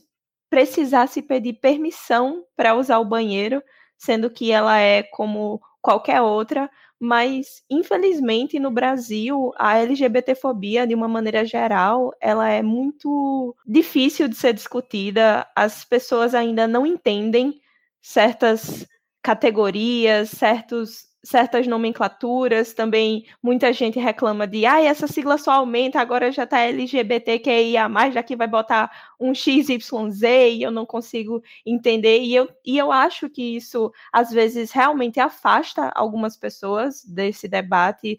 precisasse pedir permissão para usar o banheiro, sendo que ela é como qualquer outra, mas infelizmente no Brasil a LGBTfobia de uma maneira geral, ela é muito difícil de ser discutida, as pessoas ainda não entendem certas categorias, certos certas nomenclaturas, também muita gente reclama de, ah, essa sigla só aumenta, agora já tá LGBTQIA+, que vai botar um XYZ e eu não consigo entender, e eu, e eu acho que isso, às vezes, realmente afasta algumas pessoas desse debate,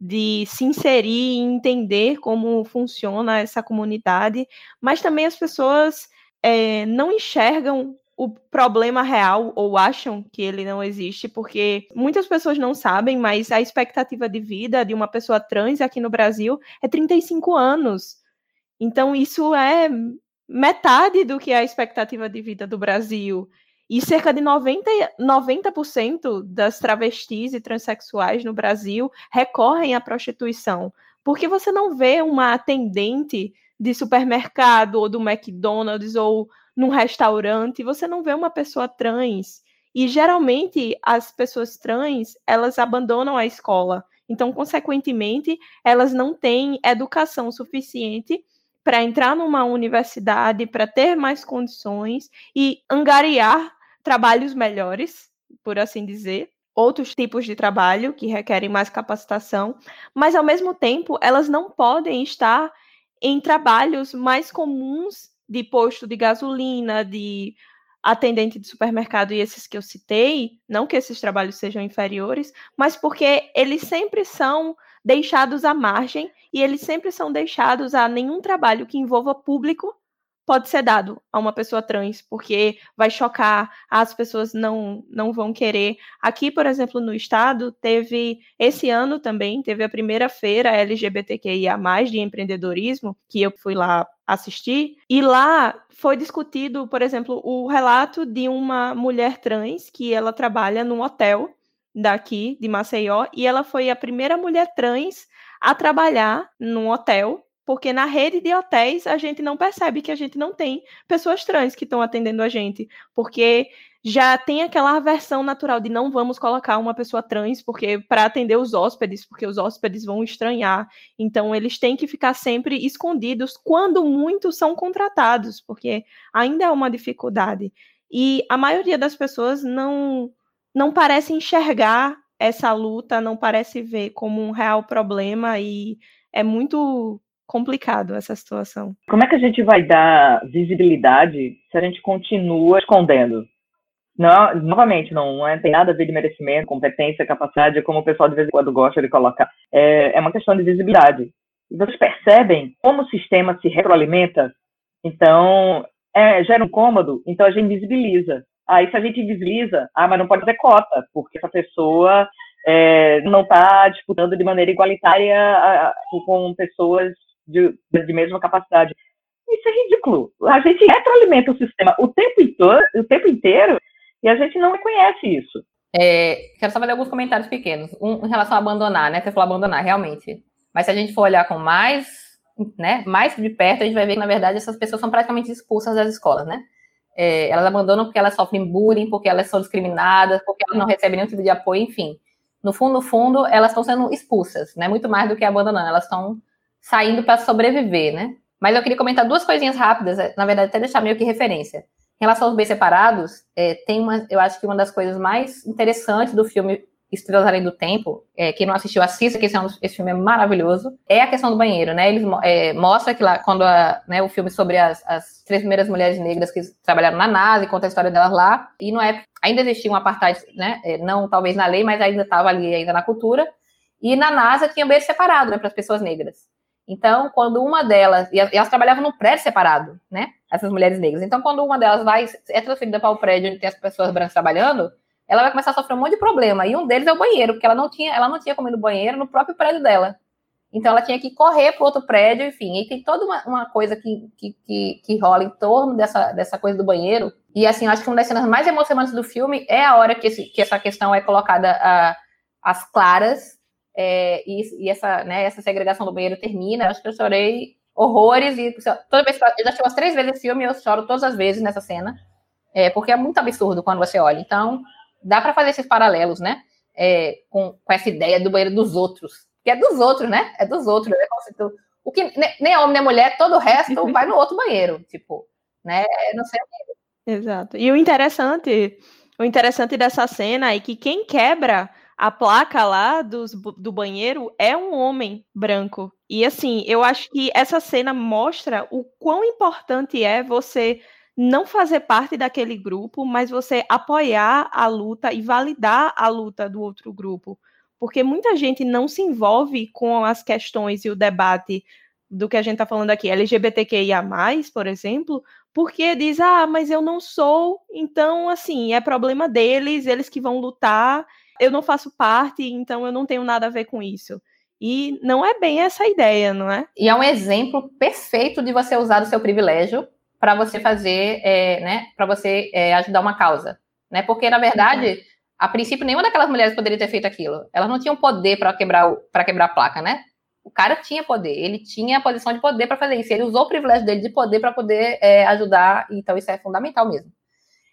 de se inserir e entender como funciona essa comunidade, mas também as pessoas é, não enxergam o problema real ou acham que ele não existe, porque muitas pessoas não sabem, mas a expectativa de vida de uma pessoa trans aqui no Brasil é 35 anos. Então, isso é metade do que é a expectativa de vida do Brasil. E cerca de 90%, 90 das travestis e transexuais no Brasil recorrem à prostituição. Porque você não vê uma atendente de supermercado ou do McDonald's ou num restaurante, você não vê uma pessoa trans. E geralmente as pessoas trans, elas abandonam a escola. Então, consequentemente, elas não têm educação suficiente para entrar numa universidade, para ter mais condições e angariar trabalhos melhores, por assim dizer, outros tipos de trabalho que requerem mais capacitação, mas ao mesmo tempo elas não podem estar em trabalhos mais comuns de posto de gasolina, de atendente de supermercado e esses que eu citei, não que esses trabalhos sejam inferiores, mas porque eles sempre são deixados à margem e eles sempre são deixados a nenhum trabalho que envolva público pode ser dado a uma pessoa trans, porque vai chocar, as pessoas não, não vão querer. Aqui, por exemplo, no estado, teve, esse ano também, teve a primeira feira LGBTQIA+, de empreendedorismo, que eu fui lá assistir, e lá foi discutido, por exemplo, o relato de uma mulher trans que ela trabalha num hotel daqui, de Maceió, e ela foi a primeira mulher trans a trabalhar num hotel porque na rede de hotéis a gente não percebe que a gente não tem pessoas trans que estão atendendo a gente, porque já tem aquela aversão natural de não vamos colocar uma pessoa trans porque para atender os hóspedes, porque os hóspedes vão estranhar. Então eles têm que ficar sempre escondidos quando muitos são contratados, porque ainda é uma dificuldade. E a maioria das pessoas não não parece enxergar essa luta, não parece ver como um real problema e é muito complicado essa situação. Como é que a gente vai dar visibilidade se a gente continua escondendo? Não, novamente, não, não é, tem nada a ver de merecimento, competência, capacidade, como o pessoal de vez em quando gosta de colocar. É, é uma questão de visibilidade. Vocês percebem como o sistema se retroalimenta? Então, é, gera um cômodo, então a gente visibiliza. Aí, se a gente visibiliza, ah, mas não pode ter cota, porque essa pessoa é, não está disputando de maneira igualitária a, a, com pessoas de, de mesma capacidade. Isso é ridículo. A gente retroalimenta o sistema o tempo, inteiro, o tempo inteiro e a gente não reconhece isso. É, quero só fazer alguns comentários pequenos. Um em relação a abandonar, né? Você falou abandonar, realmente. Mas se a gente for olhar com mais, né, mais de perto, a gente vai ver que, na verdade, essas pessoas são praticamente expulsas das escolas, né? É, elas abandonam porque elas sofrem bullying, porque elas são discriminadas, porque elas não recebem nenhum tipo de apoio, enfim. No fundo, no fundo, elas estão sendo expulsas, né? Muito mais do que abandonando. Elas estão saindo para sobreviver, né? Mas eu queria comentar duas coisinhas rápidas, é, na verdade, até deixar meio que referência. Em relação aos bens separados, é, tem uma, eu acho que uma das coisas mais interessantes do filme Estrelas Além do Tempo, é, quem não assistiu, assista, que esse, é um, esse, filme é maravilhoso, é a questão do banheiro, né? Eles é, mostra que lá, quando a, né, o filme sobre as, as, três primeiras mulheres negras que trabalharam na NASA, conta a história delas lá, e não é, ainda existia um apartheid, né? É, não talvez na lei, mas ainda estava ali ainda na cultura, e na NASA tinha banheiro separado, né, para as pessoas negras. Então, quando uma delas, e elas trabalhavam num prédio separado, né? Essas mulheres negras. Então, quando uma delas vai, é transferida para o prédio onde tem as pessoas brancas trabalhando, ela vai começar a sofrer um monte de problema. E um deles é o banheiro, porque ela não tinha, ela não tinha no banheiro no próprio prédio dela. Então, ela tinha que correr para outro prédio, enfim. E tem toda uma, uma coisa que, que, que, que, rola em torno dessa, dessa coisa do banheiro. E, assim, acho que uma das cenas mais emocionantes do filme é a hora que, esse, que essa questão é colocada às claras é, e, e, essa, né, essa segregação do banheiro termina. Acho que eu chorei horrores e toda vez que eu, já assisti umas três vezes esse filme eu choro todas as vezes nessa cena, é, porque é muito absurdo quando você olha. Então, dá para fazer esses paralelos, né? É, com, com essa ideia do banheiro dos outros, que é dos outros, né? É dos outros. Né? Tu, o que nem homem nem mulher, todo o resto vai no outro banheiro, tipo, né? Não sei. Exato. E o interessante, o interessante dessa cena é que quem quebra a placa lá dos, do banheiro é um homem branco. E assim, eu acho que essa cena mostra o quão importante é você não fazer parte daquele grupo, mas você apoiar a luta e validar a luta do outro grupo. Porque muita gente não se envolve com as questões e o debate do que a gente está falando aqui, LGBTQIA, por exemplo, porque diz, ah, mas eu não sou, então, assim, é problema deles, eles que vão lutar, eu não faço parte, então eu não tenho nada a ver com isso. E não é bem essa ideia, não é? E é um exemplo perfeito de você usar o seu privilégio para você fazer, é, né, para você é, ajudar uma causa, né? Porque na verdade, a princípio nenhuma daquelas mulheres poderia ter feito aquilo. Elas não tinham poder para quebrar para quebrar a placa, né? O cara tinha poder, ele tinha a posição de poder para fazer isso. Ele usou o privilégio dele de poder para poder é, ajudar. Então isso é fundamental mesmo.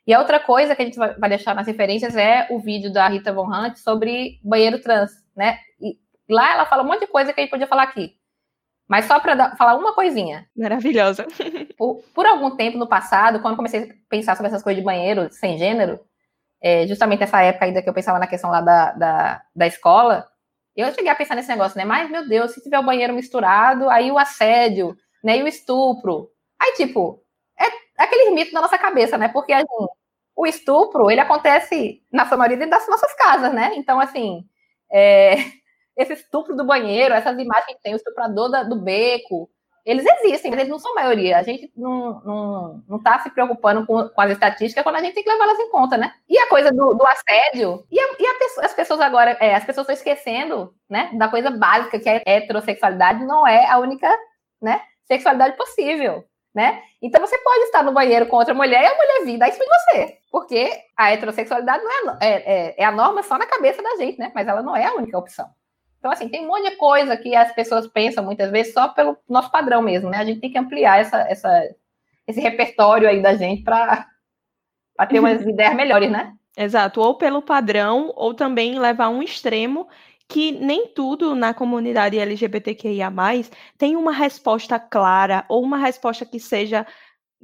E a outra coisa que a gente vai deixar nas referências é o vídeo da Rita Von Hunt sobre banheiro trans, né? E lá ela fala um monte de coisa que a gente podia falar aqui. Mas só para falar uma coisinha. Maravilhosa. Por, por, algum tempo no passado, quando comecei a pensar sobre essas coisas de banheiro sem gênero, é, justamente nessa época ainda que eu pensava na questão lá da, da, da escola, eu cheguei a pensar nesse negócio, né? Mas, meu Deus, se tiver o banheiro misturado, aí o assédio, né? E o estupro. Aí, tipo, aquele mito na nossa cabeça, né? Porque a gente, o estupro, ele acontece, na sua maioria, das nossas casas, né? Então, assim, é, esse estupro do banheiro, essas imagens que tem, o estuprador da, do beco, eles existem, mas eles não são maioria. A gente não, não, não tá se preocupando com, com as estatísticas quando a gente tem que levá-las em conta, né? E a coisa do, do assédio, e, a, e a as pessoas agora, é, as pessoas estão esquecendo, né, da coisa básica, que a heterossexualidade não é a única, né, sexualidade possível, né? Então você pode estar no banheiro com outra mulher e a mulher vir dar isso em você. Porque a heterossexualidade não é, é, é, é a norma só na cabeça da gente, né? Mas ela não é a única opção. Então, assim, tem um monte de coisa que as pessoas pensam muitas vezes só pelo nosso padrão mesmo, né? A gente tem que ampliar essa, essa, esse repertório aí da gente para ter umas ideias melhores, né? Exato, ou pelo padrão, ou também levar um extremo que nem tudo na comunidade LGBTQIA+, tem uma resposta clara, ou uma resposta que seja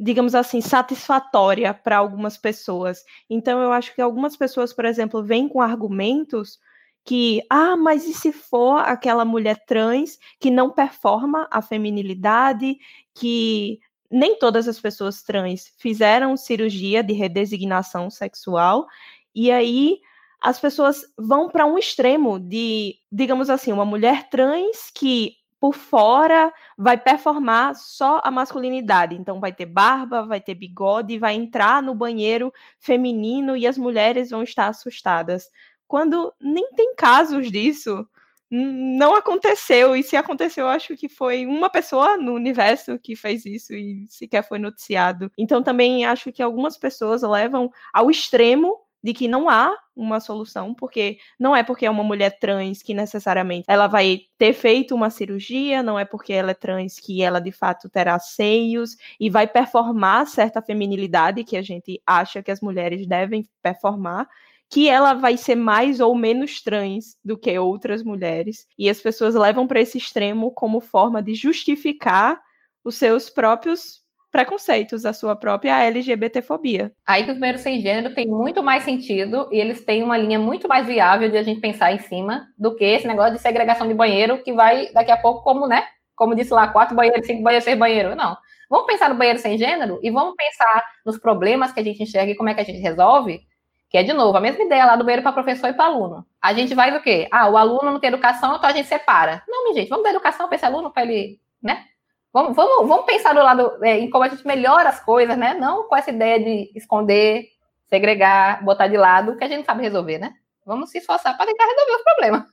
digamos assim, satisfatória para algumas pessoas. Então, eu acho que algumas pessoas, por exemplo, vêm com argumentos que, ah, mas e se for aquela mulher trans que não performa a feminilidade, que nem todas as pessoas trans fizeram cirurgia de redesignação sexual, e aí as pessoas vão para um extremo de, digamos assim, uma mulher trans que por fora vai performar só a masculinidade. Então vai ter barba, vai ter bigode, vai entrar no banheiro feminino e as mulheres vão estar assustadas quando nem tem casos disso. Não aconteceu, e se aconteceu, eu acho que foi uma pessoa no universo que fez isso e sequer foi noticiado. Então, também acho que algumas pessoas levam ao extremo de que não há uma solução, porque não é porque é uma mulher trans que necessariamente ela vai ter feito uma cirurgia, não é porque ela é trans que ela de fato terá seios e vai performar certa feminilidade que a gente acha que as mulheres devem performar que ela vai ser mais ou menos trans do que outras mulheres. E as pessoas levam para esse extremo como forma de justificar os seus próprios preconceitos, a sua própria LGBTfobia. Aí que os banheiros sem gênero tem muito mais sentido e eles têm uma linha muito mais viável de a gente pensar em cima do que esse negócio de segregação de banheiro que vai daqui a pouco como, né? Como disse lá, quatro banheiros, cinco banheiros, seis banheiros. Não. Vamos pensar no banheiro sem gênero e vamos pensar nos problemas que a gente enxerga e como é que a gente resolve que é, de novo, a mesma ideia lá do banheiro para professor e para aluno. A gente vai do quê? Ah, o aluno não tem educação, então a gente separa. Não, minha gente, vamos dar educação para esse aluno, para ele, né? Vamos, vamos, vamos pensar do lado é, em como a gente melhora as coisas, né? Não com essa ideia de esconder, segregar, botar de lado, que a gente sabe resolver, né? Vamos se esforçar para tentar resolver os problemas.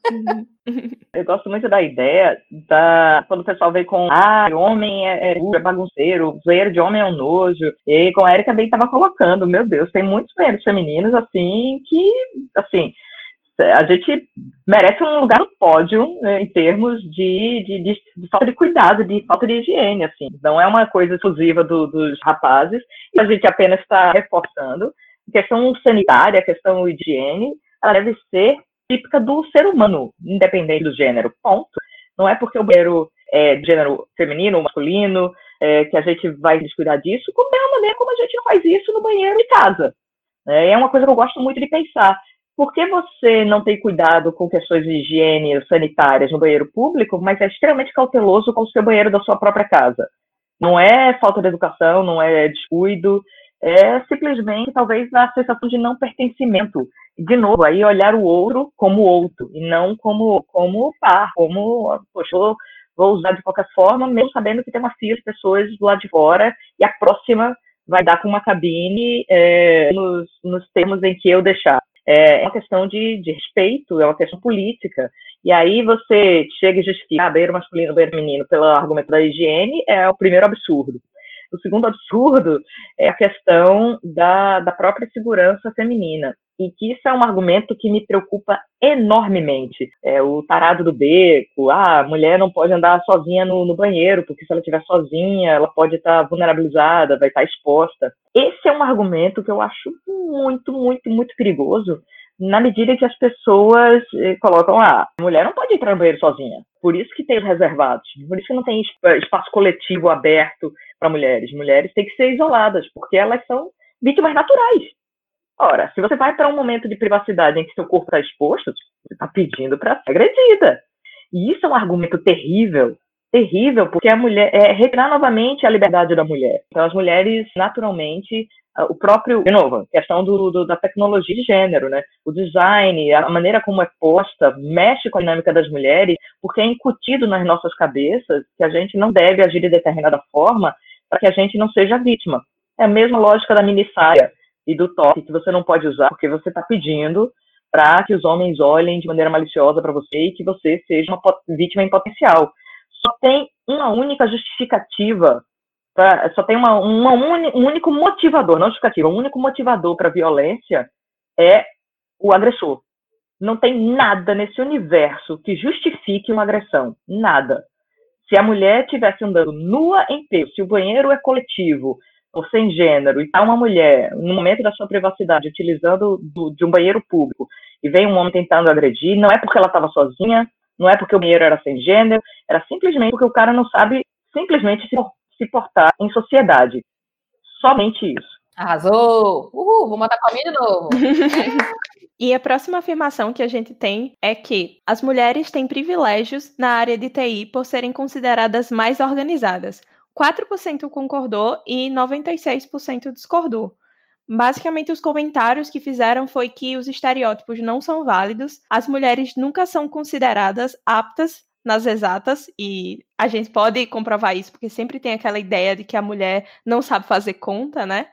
Eu gosto muito da ideia da quando o pessoal vem com ah, homem é, é, é bagunceiro, banheiro de homem é um nojo. E com a Erika também estava colocando, meu Deus, tem muitos banheiros femininos assim que, assim, a gente merece um lugar no pódio né, em termos de, de, de, de, falta de cuidado, de falta de higiene, assim. Não é uma coisa exclusiva do, dos rapazes, e a gente apenas está reforçando. A questão sanitária, a questão higiene, ela deve ser típica do ser humano, independente do gênero. Ponto. Não é porque o banheiro é de gênero feminino ou masculino é, que a gente vai descuidar disso, como é a maneira como a gente não faz isso no banheiro de casa. É, é uma coisa que eu gosto muito de pensar. Por que você não tem cuidado com questões de higiene sanitárias no banheiro público, mas é extremamente cauteloso com o seu banheiro da sua própria casa? Não é falta de educação, não é descuido, é simplesmente talvez a sensação de não pertencimento. De novo, aí olhar o outro como outro e não como como par, como poxa, vou, vou usar de qualquer forma, mesmo sabendo que tem uma fila de pessoas do lado de fora e a próxima vai dar com uma cabine é, nos, nos termos em que eu deixar. É, é uma questão de, de respeito, é uma questão política. E aí você chega e justifica ah, banheiro masculino, banheiro feminino pelo argumento da higiene, é o primeiro absurdo. O segundo absurdo é a questão da, da própria segurança feminina. E que isso é um argumento que me preocupa enormemente. É, o tarado do beco, ah, a mulher não pode andar sozinha no, no banheiro, porque se ela estiver sozinha, ela pode estar vulnerabilizada, vai estar exposta. Esse é um argumento que eu acho muito, muito, muito perigoso, na medida que as pessoas eh, colocam, ah, a mulher não pode entrar no banheiro sozinha. Por isso que tem os reservados, por isso que não tem espaço coletivo aberto para mulheres. Mulheres têm que ser isoladas, porque elas são vítimas naturais. Ora, se você vai para um momento de privacidade em que seu corpo está exposto, você está pedindo para ser agredida. E isso é um argumento terrível, terrível, porque a mulher é retirar novamente a liberdade da mulher. Então, as mulheres, naturalmente, o próprio, de novo, questão do, do, da tecnologia de gênero, né? O design, a maneira como é posta, mexe com a dinâmica das mulheres, porque é incutido nas nossas cabeças que a gente não deve agir de determinada forma para que a gente não seja vítima. É a mesma lógica da mini saia e do top que você não pode usar porque você está pedindo para que os homens olhem de maneira maliciosa para você e que você seja uma vítima em potencial. Só tem uma única justificativa, pra, só tem uma, uma um único motivador, não justificativa, um único motivador para violência é o agressor. Não tem nada nesse universo que justifique uma agressão. Nada. Se a mulher estivesse andando nua em pé, se o banheiro é coletivo, ou sem gênero, e tá uma mulher, no momento da sua privacidade, utilizando do, de um banheiro público, e vem um homem tentando agredir, não é porque ela estava sozinha, não é porque o banheiro era sem gênero, era simplesmente porque o cara não sabe simplesmente se, se portar em sociedade. Somente isso. Arrasou! Uhul, vou matar palminha de novo. E a próxima afirmação que a gente tem é que as mulheres têm privilégios na área de TI por serem consideradas mais organizadas. 4% concordou e 96% discordou. Basicamente, os comentários que fizeram foi que os estereótipos não são válidos, as mulheres nunca são consideradas aptas nas exatas, e a gente pode comprovar isso, porque sempre tem aquela ideia de que a mulher não sabe fazer conta, né?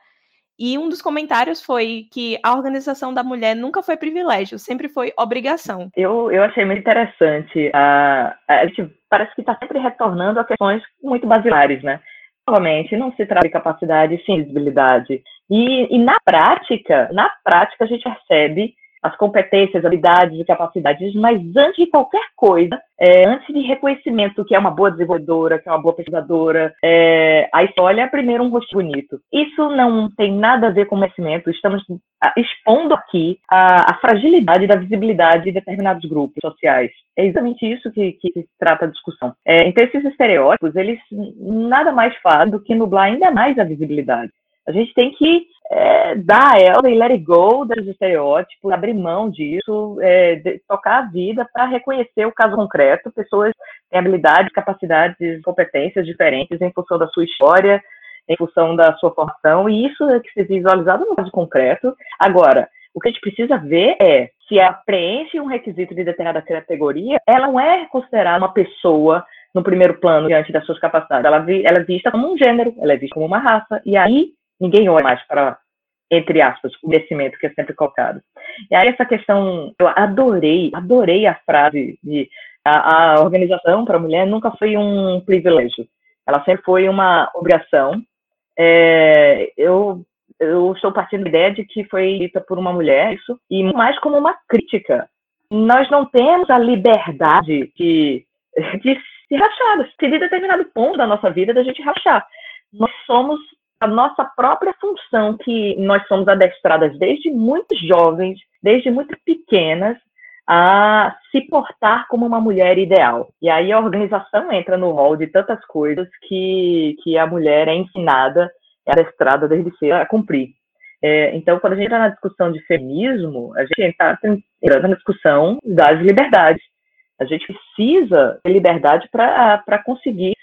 E um dos comentários foi que a organização da mulher nunca foi privilégio, sempre foi obrigação. Eu, eu achei muito interessante. A, a gente parece que está sempre retornando a questões muito basilares, né? Novamente, não se trata de capacidade, sim visibilidade. E, e na prática, na prática, a gente percebe as competências, habilidades e capacidades, mas antes de qualquer coisa, é, antes de reconhecimento que é uma boa desenvolvedora, que é uma boa pesquisadora, é, a história é primeiro um rosto bonito. Isso não tem nada a ver com conhecimento, estamos expondo aqui a, a fragilidade da visibilidade de determinados grupos sociais. É exatamente isso que, que se trata a discussão. É, então, esses estereótipos, eles nada mais fazem do que nublar ainda mais a visibilidade. A gente tem que é, dar a ela e let it go dos estereótipos, abrir mão disso, é, de, tocar a vida para reconhecer o caso concreto. Pessoas têm habilidades, capacidades, competências diferentes em função da sua história, em função da sua formação, e isso é que se visualizado no caso concreto. Agora, o que a gente precisa ver é se ela preenche um requisito de determinada categoria, ela não é considerada uma pessoa no primeiro plano diante das suas capacidades. Ela, ela é vista como um gênero, ela é vista como uma raça, e aí ninguém olha mais para, entre aspas, o merecimento que é sempre colocado. E aí essa questão, eu adorei, adorei a frase de a, a organização para a mulher nunca foi um privilégio, ela sempre foi uma obrigação. É, eu eu estou partindo da ideia de que foi dita por uma mulher isso e mais como uma crítica. Nós não temos a liberdade de, de se rachar, se de determinado ponto da nossa vida da gente rachar. Nós somos a nossa própria função, que nós somos adestradas desde muito jovens, desde muito pequenas, a se portar como uma mulher ideal. E aí a organização entra no rol de tantas coisas que, que a mulher é ensinada, é adestrada desde cedo a cumprir. É, então, quando a gente entra na discussão de feminismo, a gente está entrando na discussão das liberdades. A gente precisa ter liberdade para conseguir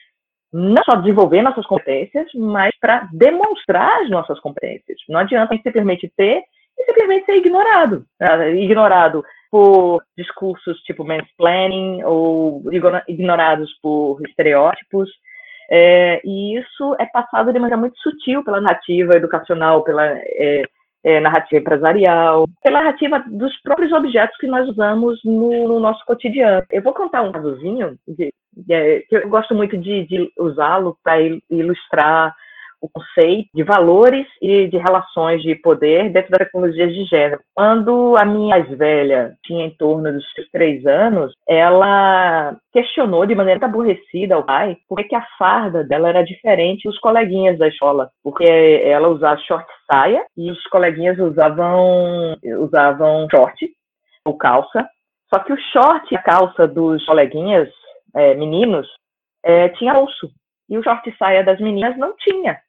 não só desenvolver nossas competências, mas para demonstrar as nossas competências. Não adianta simplesmente ter e simplesmente ser ignorado. Né? Ignorado por discursos tipo mansplaining ou ignorados por estereótipos. É, e isso é passado de maneira muito sutil pela narrativa educacional, pela é, é, narrativa empresarial, pela narrativa dos próprios objetos que nós usamos no, no nosso cotidiano. Eu vou contar um casozinho de, de, que eu gosto muito de, de usá-lo para ilustrar o conceito de valores e de relações de poder dentro das tecnologias de gênero. Quando a minha mais velha tinha em torno dos três anos, ela questionou de maneira aborrecida ao pai por que a farda dela era diferente dos coleguinhas da escola, porque ela usava short saia e os coleguinhas usavam usavam short ou calça. Só que o short e a calça dos coleguinhas é, meninos é, tinha bolso e o short saia das meninas não tinha.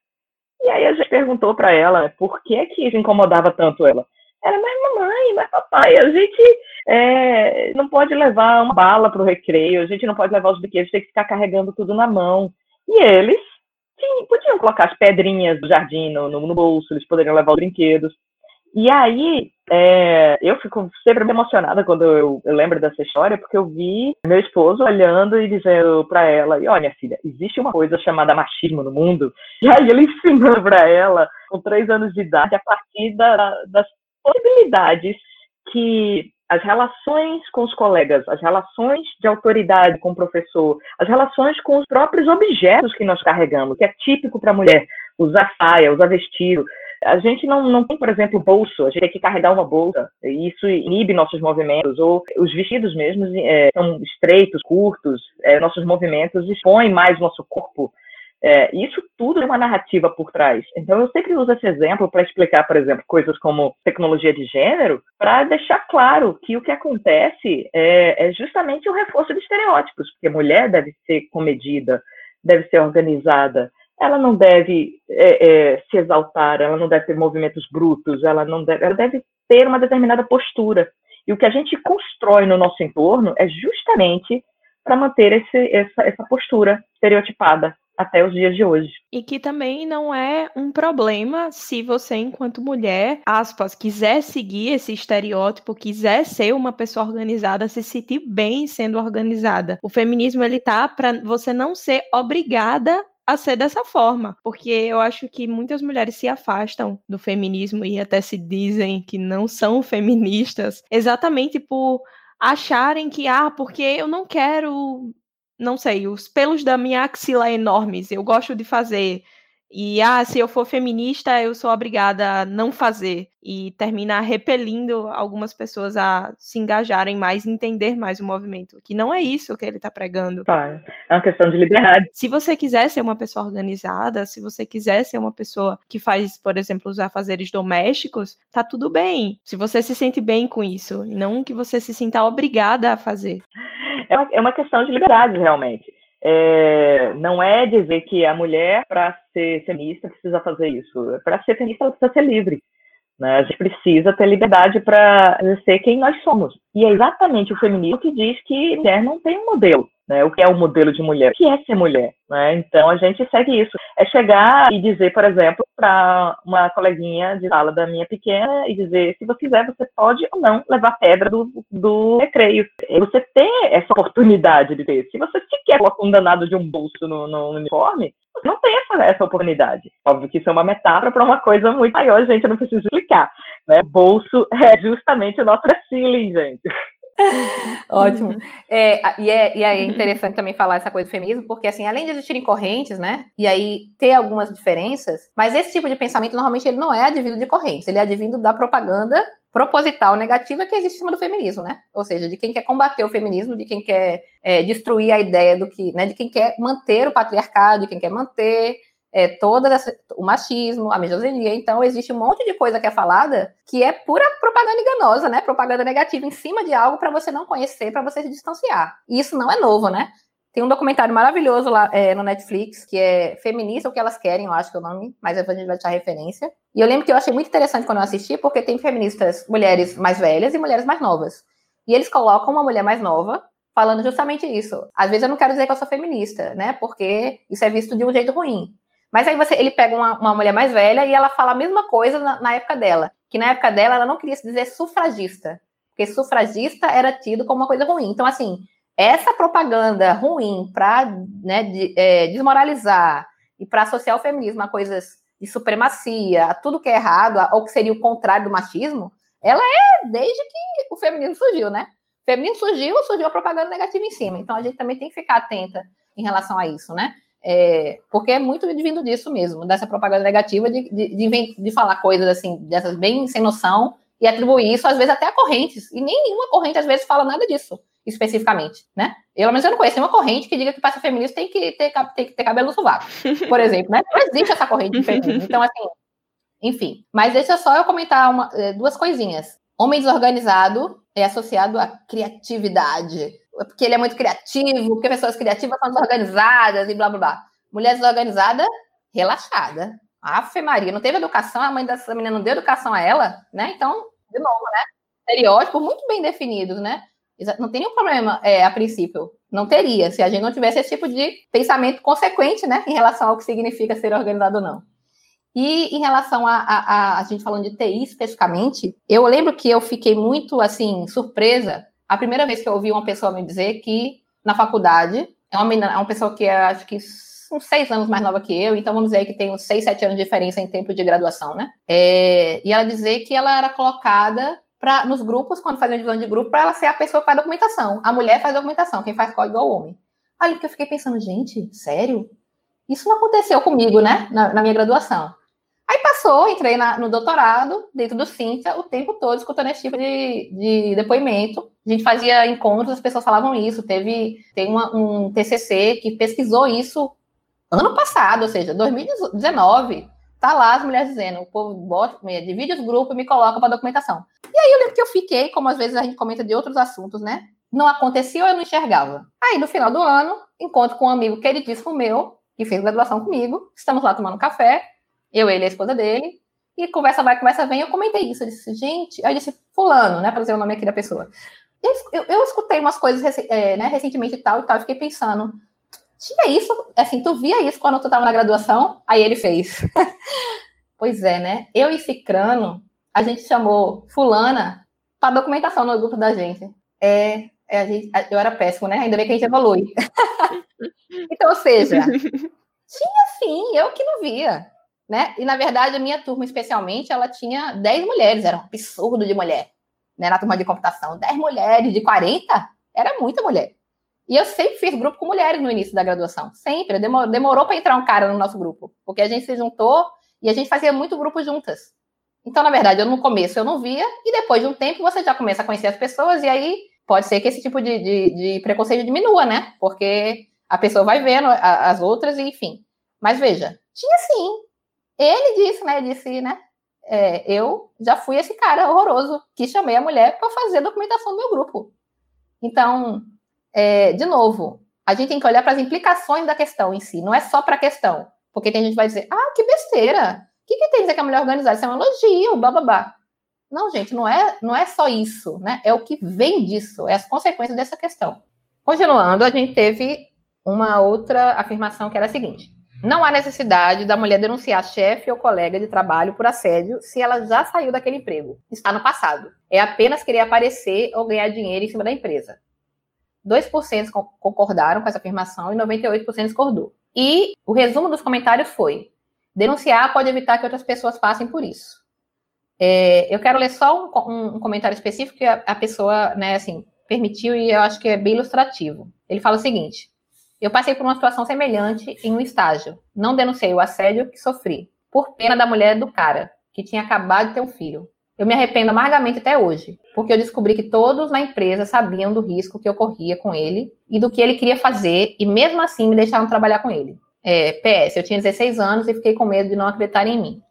E aí a gente perguntou para ela por que que isso incomodava tanto ela. Era, mas mamãe, mas papai, a gente é, não pode levar uma bala para o recreio, a gente não pode levar os brinquedos, tem que ficar carregando tudo na mão. E eles sim, podiam colocar as pedrinhas do jardim no, no bolso, eles poderiam levar os brinquedos. E aí, é, eu fico sempre emocionada quando eu, eu, lembro dessa história, porque eu vi meu esposo olhando e dizendo para ela: e olha, filha, existe uma coisa chamada machismo no mundo. E aí ele ensinando para ela, com três anos de idade, a partir da, das possibilidades que as relações com os colegas, as relações de autoridade com o professor, as relações com os próprios objetos que nós carregamos, que é típico para a mulher, usar saia, usar vestido. A gente não, não tem, por exemplo, bolso, a gente tem que carregar uma bolsa, e isso inibe nossos movimentos, ou os vestidos mesmos é, são estreitos, curtos, é, nossos movimentos expõem mais nosso corpo. É, isso tudo é uma narrativa por trás. Então, eu sempre uso esse exemplo para explicar, por exemplo, coisas como tecnologia de gênero, para deixar claro que o que acontece é, é, justamente o reforço de estereótipos, porque a mulher deve ser comedida, deve ser organizada, ela não deve é, é, se exaltar, ela não deve ter movimentos brutos, ela não deve, ela deve ter uma determinada postura. E o que a gente constrói no nosso entorno é justamente para manter esse, essa, essa postura estereotipada até os dias de hoje. E que também não é um problema se você, enquanto mulher, aspas, quiser seguir esse estereótipo, quiser ser uma pessoa organizada, se sentir bem sendo organizada. O feminismo ele tá para você não ser obrigada a ser dessa forma, porque eu acho que muitas mulheres se afastam do feminismo e até se dizem que não são feministas, exatamente por acharem que ah, porque eu não quero não sei, os pelos da minha axila enormes, eu gosto de fazer. E, ah, se eu for feminista, eu sou obrigada a não fazer. E terminar repelindo algumas pessoas a se engajarem mais, entender mais o movimento. Que não é isso que ele está pregando. Tá. É uma questão de liberdade. Se você quiser ser uma pessoa organizada, se você quiser ser uma pessoa que faz, por exemplo, os afazeres domésticos, tá tudo bem. Se você se sente bem com isso. Não que você se sinta obrigada a fazer. É uma, é uma questão de liberdade, realmente. É, não é dizer que a mulher, para ser feminista, precisa fazer isso. Para ser feminista, ela precisa ser livre. Né? A gente precisa ter liberdade para ser quem nós somos. E é exatamente o feminismo que diz que mulher não tem um modelo. Né? O que é o modelo de mulher? O que é ser mulher? Né? Então a gente segue isso. É chegar e dizer, por exemplo, para uma coleguinha de sala da minha pequena e dizer: se você quiser, você pode ou não levar pedra do, do recreio. Você ter essa oportunidade de ter. Se você sequer coloca um danado de um bolso no, no uniforme, você não tem essa, essa oportunidade. Óbvio que isso é uma metáfora para uma coisa muito maior, gente, eu não preciso explicar. Né? Bolso é justamente o nosso ceiling, gente. Ótimo. É, e, é, e é interessante também falar essa coisa do feminismo, porque assim, além de existirem correntes, né? E aí ter algumas diferenças, mas esse tipo de pensamento normalmente ele não é advindo de correntes, ele é advindo da propaganda proposital negativa que existe em cima do feminismo, né? Ou seja, de quem quer combater o feminismo, de quem quer é, destruir a ideia do que, né? De quem quer manter o patriarcado, de quem quer manter é, toda essa, o machismo, a misoginia. Então, existe um monte de coisa que é falada que é pura propaganda enganosa, né? Propaganda negativa em cima de algo para você não conhecer, para você se distanciar. E isso não é novo, né? Tem um documentário maravilhoso lá é, no Netflix, que é Feminista o que elas querem, eu acho que é o nome, mas a gente vai deixar referência. E eu lembro que eu achei muito interessante quando eu assisti, porque tem feministas, mulheres mais velhas e mulheres mais novas. E eles colocam uma mulher mais nova falando justamente isso. Às vezes eu não quero dizer que eu sou feminista, né? Porque isso é visto de um jeito ruim. Mas aí você, ele pega uma, uma mulher mais velha e ela fala a mesma coisa na, na, época dela. Que na época dela ela não queria se dizer sufragista. Porque sufragista era tido como uma coisa ruim. Então, assim, essa propaganda ruim para né, de, é, desmoralizar e para associar o feminismo a coisas de supremacia, a tudo que é errado, ou que seria o contrário do machismo, ela é desde que o feminismo surgiu, né? O feminismo surgiu, surgiu a propaganda negativa em cima. Então a gente também tem que ficar atenta em relação a isso, né? É, porque é muito vindo disso mesmo, dessa propaganda negativa de, de, de, de, falar coisas assim, dessas bem sem noção, e atribuir isso, às vezes, até a correntes. E nem nenhuma corrente, às vezes, fala nada disso, especificamente, né? Eu, mas eu não conheço nenhuma corrente que diga que para ser feminista tem que ter, tem que ter cabelo no sovaco, por exemplo, né? Não existe essa corrente de feminismo. Então, assim, enfim. Mas deixa só eu comentar uma, é, duas coisinhas. Homem desorganizado é associado à criatividade porque ele é muito criativo, porque pessoas criativas são desorganizadas e blá blá blá. Mulher desorganizada, relaxada. Afe Maria, não teve educação, a mãe dessa menina não deu educação a ela, né? Então, de novo, né? Estereótipos muito bem definidos, né? Não tem nenhum problema é, a princípio. Não teria, se a gente não tivesse esse tipo de pensamento consequente, né? Em relação ao que significa ser organizado ou não. E em relação a, a, a, a gente falando de TI especificamente, eu lembro que eu fiquei muito, assim, surpresa a primeira vez que eu ouvi uma pessoa me dizer que na faculdade, é uma, menina, é uma pessoa que é, acho que uns seis anos mais nova que eu, então vamos dizer que tem uns seis, sete anos de diferença em tempo de graduação, né? É, e ela dizer que ela era colocada pra, nos grupos, quando fazia divisão de grupo, para ela ser a pessoa que faz documentação. A mulher faz documentação, quem faz código é o homem. Aí que eu fiquei pensando, gente, sério? Isso não aconteceu comigo, né? Na, na minha graduação. Aí passou, entrei na, no doutorado, dentro do Cintia, o tempo todo escutando esse tipo de, de depoimento. A gente fazia encontros, as pessoas falavam isso. Teve tem uma, um TCC que pesquisou isso ano passado, ou seja, 2019. Tá lá as mulheres dizendo, o povo bota, divide os grupos e me coloca para documentação. E aí eu lembro que eu fiquei, como às vezes a gente comenta de outros assuntos, né? Não acontecia ou eu não enxergava. Aí no final do ano, encontro com um amigo queridíssimo meu, que fez graduação comigo, estamos lá tomando café, eu, ele e a esposa dele. E conversa vai, conversa vem. Eu comentei isso. Eu disse, gente. Aí eu disse, Fulano, né? Para dizer o nome aqui da pessoa. Eu, eu, escutei umas coisas é, né, recentemente e tal e tal. Fiquei pensando, tinha isso? Assim, tu via isso quando tu estava na graduação? Aí ele fez. pois é, né? Eu e Cicrano, a gente chamou Fulana para documentação no grupo da gente. É, é a gente, eu era péssimo, né? Ainda bem que a gente evolui. então, ou seja, tinha sim, eu que não via né? E na verdade, a minha turma, especialmente, ela tinha 10 mulheres, era um absurdo de mulher, né? Na turma de computação, 10 mulheres de 40, era muita mulher. E eu sempre fiz grupo com mulheres no início da graduação, sempre. Demorou, demorou para entrar um cara no nosso grupo, porque a gente se juntou e a gente fazia muito grupo juntas. Então, na verdade, eu no começo eu não via, e depois de um tempo você já começa a conhecer as pessoas, e aí pode ser que esse tipo de, de, de preconceito diminua, né? Porque a pessoa vai vendo as outras, e enfim. Mas veja, tinha sim ele disse, né? Disse, né? É, eu já fui esse cara horroroso que chamei a mulher para fazer a documentação do meu grupo. Então, é, de novo, a gente tem que olhar para as implicações da questão em si, não é só para a questão. Porque tem gente que vai dizer, ah, que besteira. O que, que tem a dizer que a mulher organizada? Isso é um elogio, bababá. Não, gente, não é, não é só isso, né? É o que vem disso, é as consequências dessa questão. Continuando, a gente teve uma outra afirmação que era a seguinte: não há necessidade da mulher denunciar chefe ou colega de trabalho por assédio se ela já saiu daquele emprego. Está no passado. É apenas querer aparecer ou ganhar dinheiro em cima da empresa. 2% concordaram com essa afirmação e 98% discordou. E o resumo dos comentários foi: denunciar pode evitar que outras pessoas passem por isso. É, eu quero ler só um, um, comentário específico que a, a pessoa, né, assim, permitiu e eu acho que é bem ilustrativo. Ele fala o seguinte: eu passei por uma situação semelhante em um estágio. Não denunciei o assédio que sofri, por pena da mulher do cara, que tinha acabado de ter um filho. Eu me arrependo amargamente até hoje, porque eu descobri que todos na empresa sabiam do risco que ocorria com ele e do que ele queria fazer, e mesmo assim me deixaram trabalhar com ele. É, PS, eu tinha 16 anos e fiquei com medo de não acreditar em mim.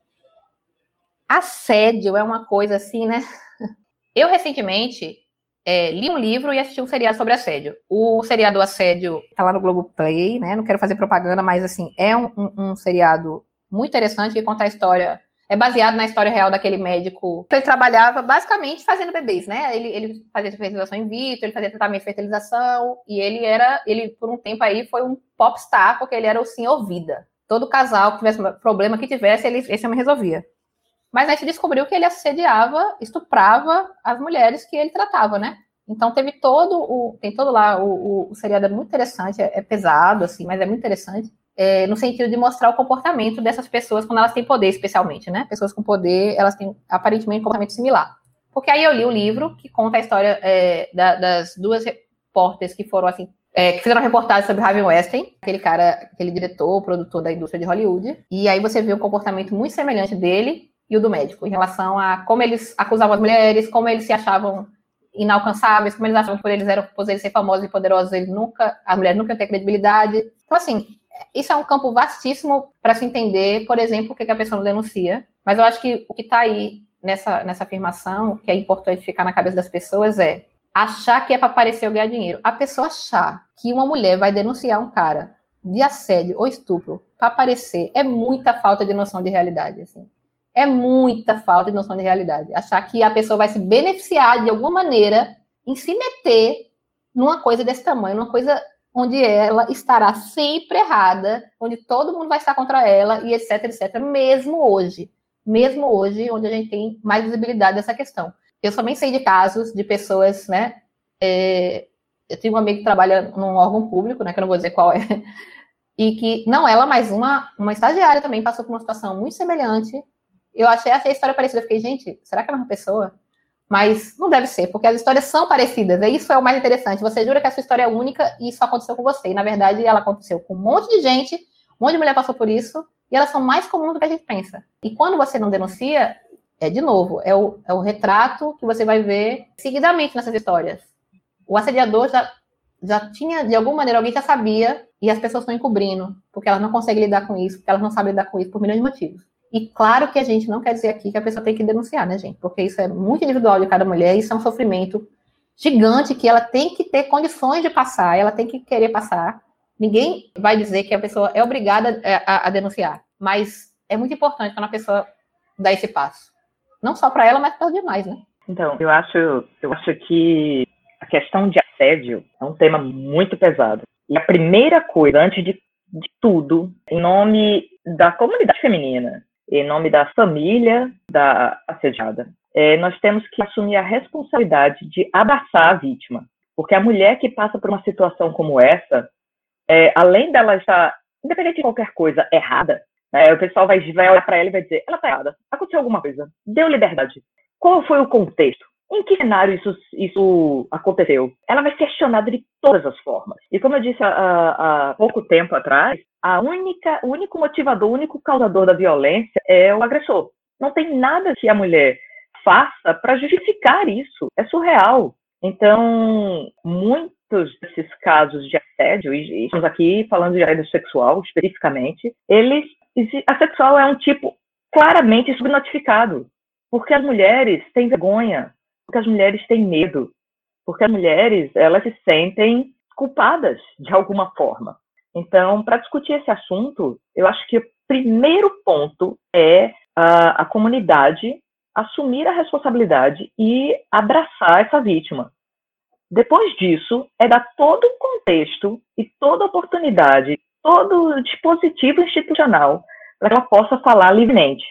Assédio é uma coisa assim, né? Eu recentemente é, li um livro e assisti um seriado sobre assédio. O seriado Assédio tá lá no Globoplay, né? Não quero fazer propaganda, mas assim, é um, um, um seriado muito interessante que conta a história. É baseado na história real daquele médico. Ele trabalhava basicamente fazendo bebês, né? Ele, ele fazia fertilização in vitro, ele fazia tratamento de fertilização, e ele era, ele por um tempo aí foi um popstar, porque ele era o senhor vida. Todo casal que tivesse problema que tivesse, ele, esse homem resolvia. Mas a gente descobriu que ele assediava, estuprava as mulheres que ele tratava, né? Então teve todo o. Tem todo lá, o, o, o seriado é muito interessante, é, é, pesado, assim, mas é muito interessante. É, no sentido de mostrar o comportamento dessas pessoas quando elas têm poder, especialmente, né? Pessoas com poder, elas têm aparentemente um comportamento similar. Porque aí eu li o livro que conta a história é, da, das duas repórteres que foram assim é, que fizeram reportagem sobre Harvey Weinstein, aquele cara, aquele diretor, produtor da indústria de Hollywood. E aí você vê um comportamento muito semelhante dele e o do médico, em relação a como eles acusavam as mulheres, como eles se achavam inalcançáveis, como eles achavam que por eles eram por eles ser famosos e poderosos, eles nunca, as mulheres nunca iam ter credibilidade. Então, assim, isso é um campo vastíssimo para se entender, por exemplo, o que a pessoa não denuncia. Mas eu acho que o que está aí nessa, nessa afirmação, que é importante ficar na cabeça das pessoas, é achar que é para aparecer ou ganhar dinheiro. A pessoa achar que uma mulher vai denunciar um cara de assédio ou estupro para aparecer é muita falta de noção de realidade. Assim. É muita falta de noção de realidade. Achar que a pessoa vai se beneficiar de alguma maneira em se meter numa coisa desse tamanho, numa coisa onde ela estará sempre errada, onde todo mundo vai estar contra ela e etc, etc, mesmo hoje. Mesmo hoje, onde a gente tem mais visibilidade dessa questão. Eu também sei de casos de pessoas, né? É, eu tenho um amigo que trabalha num órgão público, né? Que eu não vou dizer qual é, e que não ela, mas uma, uma estagiária também passou por uma situação muito semelhante. Eu achei, achei a história parecida. Eu fiquei, gente, será que é a mesma pessoa? Mas não deve ser, porque as histórias são parecidas. E isso é o mais interessante. Você jura que a sua história é única e isso aconteceu com você. E, na verdade, ela aconteceu com um monte de gente, um monte de mulher passou por isso, e elas são mais comuns do que a gente pensa. E quando você não denuncia, é de novo, é o, é o retrato que você vai ver seguidamente nessas histórias. O assediador já, já tinha, de alguma maneira, alguém já sabia, e as pessoas estão encobrindo, porque elas não conseguem lidar com isso, porque elas não sabem lidar com isso por milhões de motivos. E claro que a gente não quer dizer aqui que a pessoa tem que denunciar, né, gente? Porque isso é muito individual de cada mulher, isso é um sofrimento gigante que ela tem que ter condições de passar, ela tem que querer passar. Ninguém vai dizer que a pessoa é obrigada a, a, a denunciar, mas é muito importante quando a pessoa dá esse passo. Não só para ela, mas para os demais, né? Então, eu acho, eu acho que a questão de assédio é um tema muito pesado. E a primeira coisa, antes de, de tudo, em nome da comunidade feminina, em nome da família da assediada, é, nós temos que assumir a responsabilidade de abraçar a vítima. Porque a mulher que passa por uma situação como essa, é, além dela estar, independente de qualquer coisa, errada, né, o pessoal vai, vai olhar para ela e vai dizer: ela está errada, aconteceu alguma coisa, deu liberdade. Qual foi o contexto? Em que cenário isso, isso aconteceu? Ela vai ser questionada de todas as formas. E como eu disse há, pouco tempo atrás, a única, o único motivador, o único causador da violência é o agressor. Não tem nada que a mulher faça para justificar isso. É surreal. Então, muitos desses casos de assédio, e estamos aqui falando de assédio sexual especificamente, eles, a sexual é um tipo claramente subnotificado, porque as mulheres têm vergonha, porque as mulheres têm medo, porque as mulheres elas se sentem culpadas de alguma forma. Então, para discutir esse assunto, eu acho que o primeiro ponto é a, a comunidade assumir a responsabilidade e abraçar essa vítima. Depois disso, é dar todo o contexto e toda oportunidade, todo o dispositivo institucional para que ela possa falar livremente,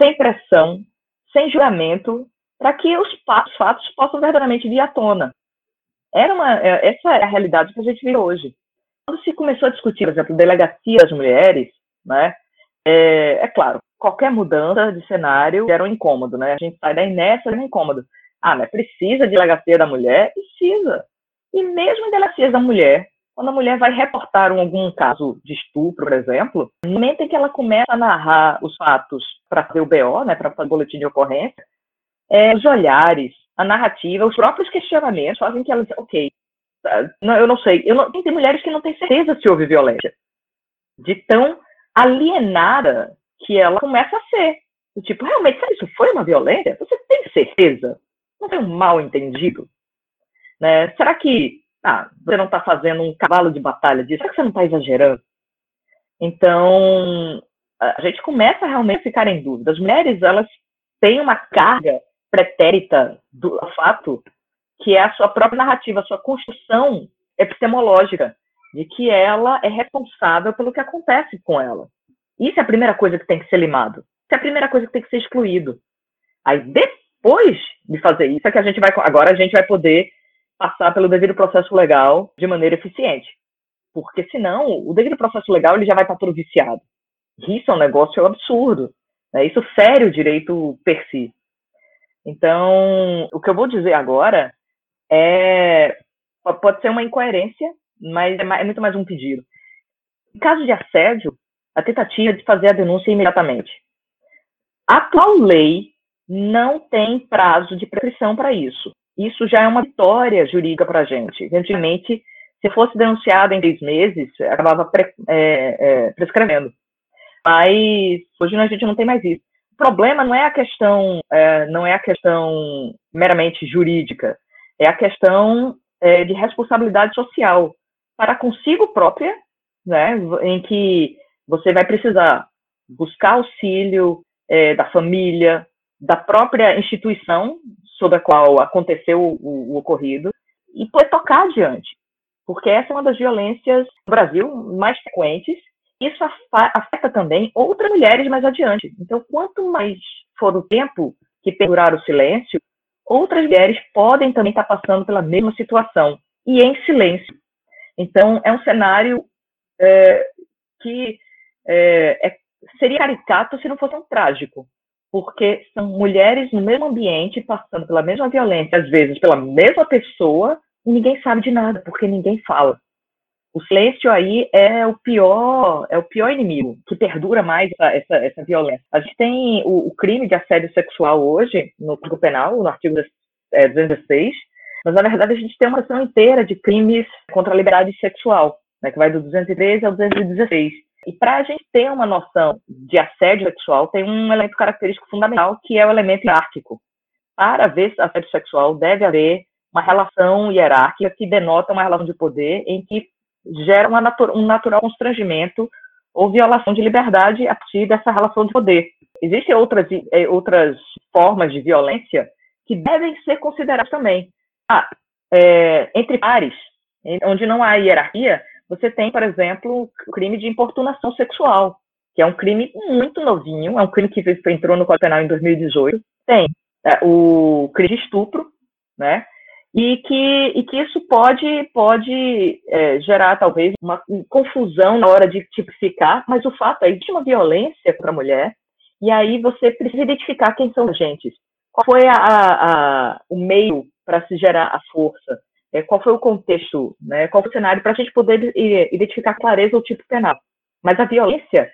sem pressão, sem julgamento para que os fatos possam verdadeiramente vir à tona. Era uma, é, essa é a realidade que a gente vive hoje. Quando se começou a discutir, por exemplo, delegacia das mulheres, né, é, é, claro, qualquer mudança de cenário era um incômodo, né? A gente sai da inércia de um incômodo. Ah, mas precisa de delegacia da mulher? Precisa. E mesmo em delegacias da mulher, quando a mulher vai reportar um, algum caso de estupro, por exemplo, no momento em que ela começa a narrar os fatos para fazer o BO, né, para fazer o boletim de ocorrência, é, os olhares, a narrativa, os próprios questionamentos fazem que ela, ok, não, eu não sei, eu não, tem mulheres que não têm certeza se houve violência, de tão alienada que ela começa a ser. Tipo, realmente, isso foi uma violência? Você tem certeza? Não tem um mal entendido? Né? Será que ah, você não está fazendo um cavalo de batalha disso? Será que você não está exagerando? Então, a gente começa realmente a ficar em dúvida. As mulheres, elas têm uma carga pretérita do fato, que é a sua própria narrativa, a sua construção epistemológica, de que ela é responsável pelo que acontece com ela. Isso é a primeira coisa que tem que ser limado. Isso é a primeira coisa que tem que ser excluído. Aí, depois de fazer isso, é que a gente vai. Agora a gente vai poder passar pelo devido processo legal de maneira eficiente. Porque senão, o devido processo legal ele já vai estar todo viciado. Isso é um negócio absurdo. Né? Isso fere o direito per si. Então, o que eu vou dizer agora é pode ser uma incoerência, mas é, é muito mais um pedido. Em caso de assédio, a tentativa de fazer a denúncia imediatamente. A atual lei não tem prazo de prescrição para isso. Isso já é uma vitória jurídica para a gente. Antigamente, se fosse denunciado em três meses, acabava pre, é, é, prescrevendo. Mas hoje a gente não tem mais isso. O problema não é a questão, é, não é a questão meramente jurídica, é a questão é, de responsabilidade social para consigo própria, né, em que você vai precisar buscar auxílio, é, da família, da própria instituição sobre a qual aconteceu o, o ocorrido e poder tocar adiante. Porque essa é uma das violências no Brasil mais frequentes. Isso afeta também outras mulheres mais adiante. Então, quanto mais for o tempo que perdurar o silêncio, outras mulheres podem também estar passando pela mesma situação e em silêncio. Então, é um cenário é, que é, é, seria caricato se não fosse um trágico, porque são mulheres no mesmo ambiente, passando pela mesma violência, às vezes pela mesma pessoa, e ninguém sabe de nada, porque ninguém fala. O silêncio aí é o pior, é o pior inimigo, que perdura mais essa, essa, essa violência. A gente tem o, o, crime de assédio sexual hoje, no Código Penal, no artigo é, 206, mas na verdade a gente tem uma seção inteira de crimes contra a liberdade sexual, né, que vai do 213 ao 216. E para a gente ter uma noção de assédio sexual, tem um elemento característico fundamental, que é o elemento hierárquico. Para ver assédio sexual, deve haver uma relação hierárquica que denota uma relação de poder em que gera um natural constrangimento ou violação de liberdade a partir dessa relação de poder. Existem outras, eh, outras formas de violência que devem ser consideradas também. Ah, é, entre pares, onde não há hierarquia, você tem, por exemplo, o crime de importunação sexual, que é um crime muito novinho, é um crime que entrou no Código Penal em 2018. Tem é, o crime de estupro, né? E que, e que isso pode, pode é, gerar, talvez, uma confusão na hora de tipificar, mas o fato é que existe uma violência contra a mulher, e aí você precisa identificar quem são os agentes. Qual foi a, a, o meio para se gerar a força? É, qual foi o contexto, né, qual foi o cenário, para a gente poder identificar clareza o tipo penal. Mas a violência,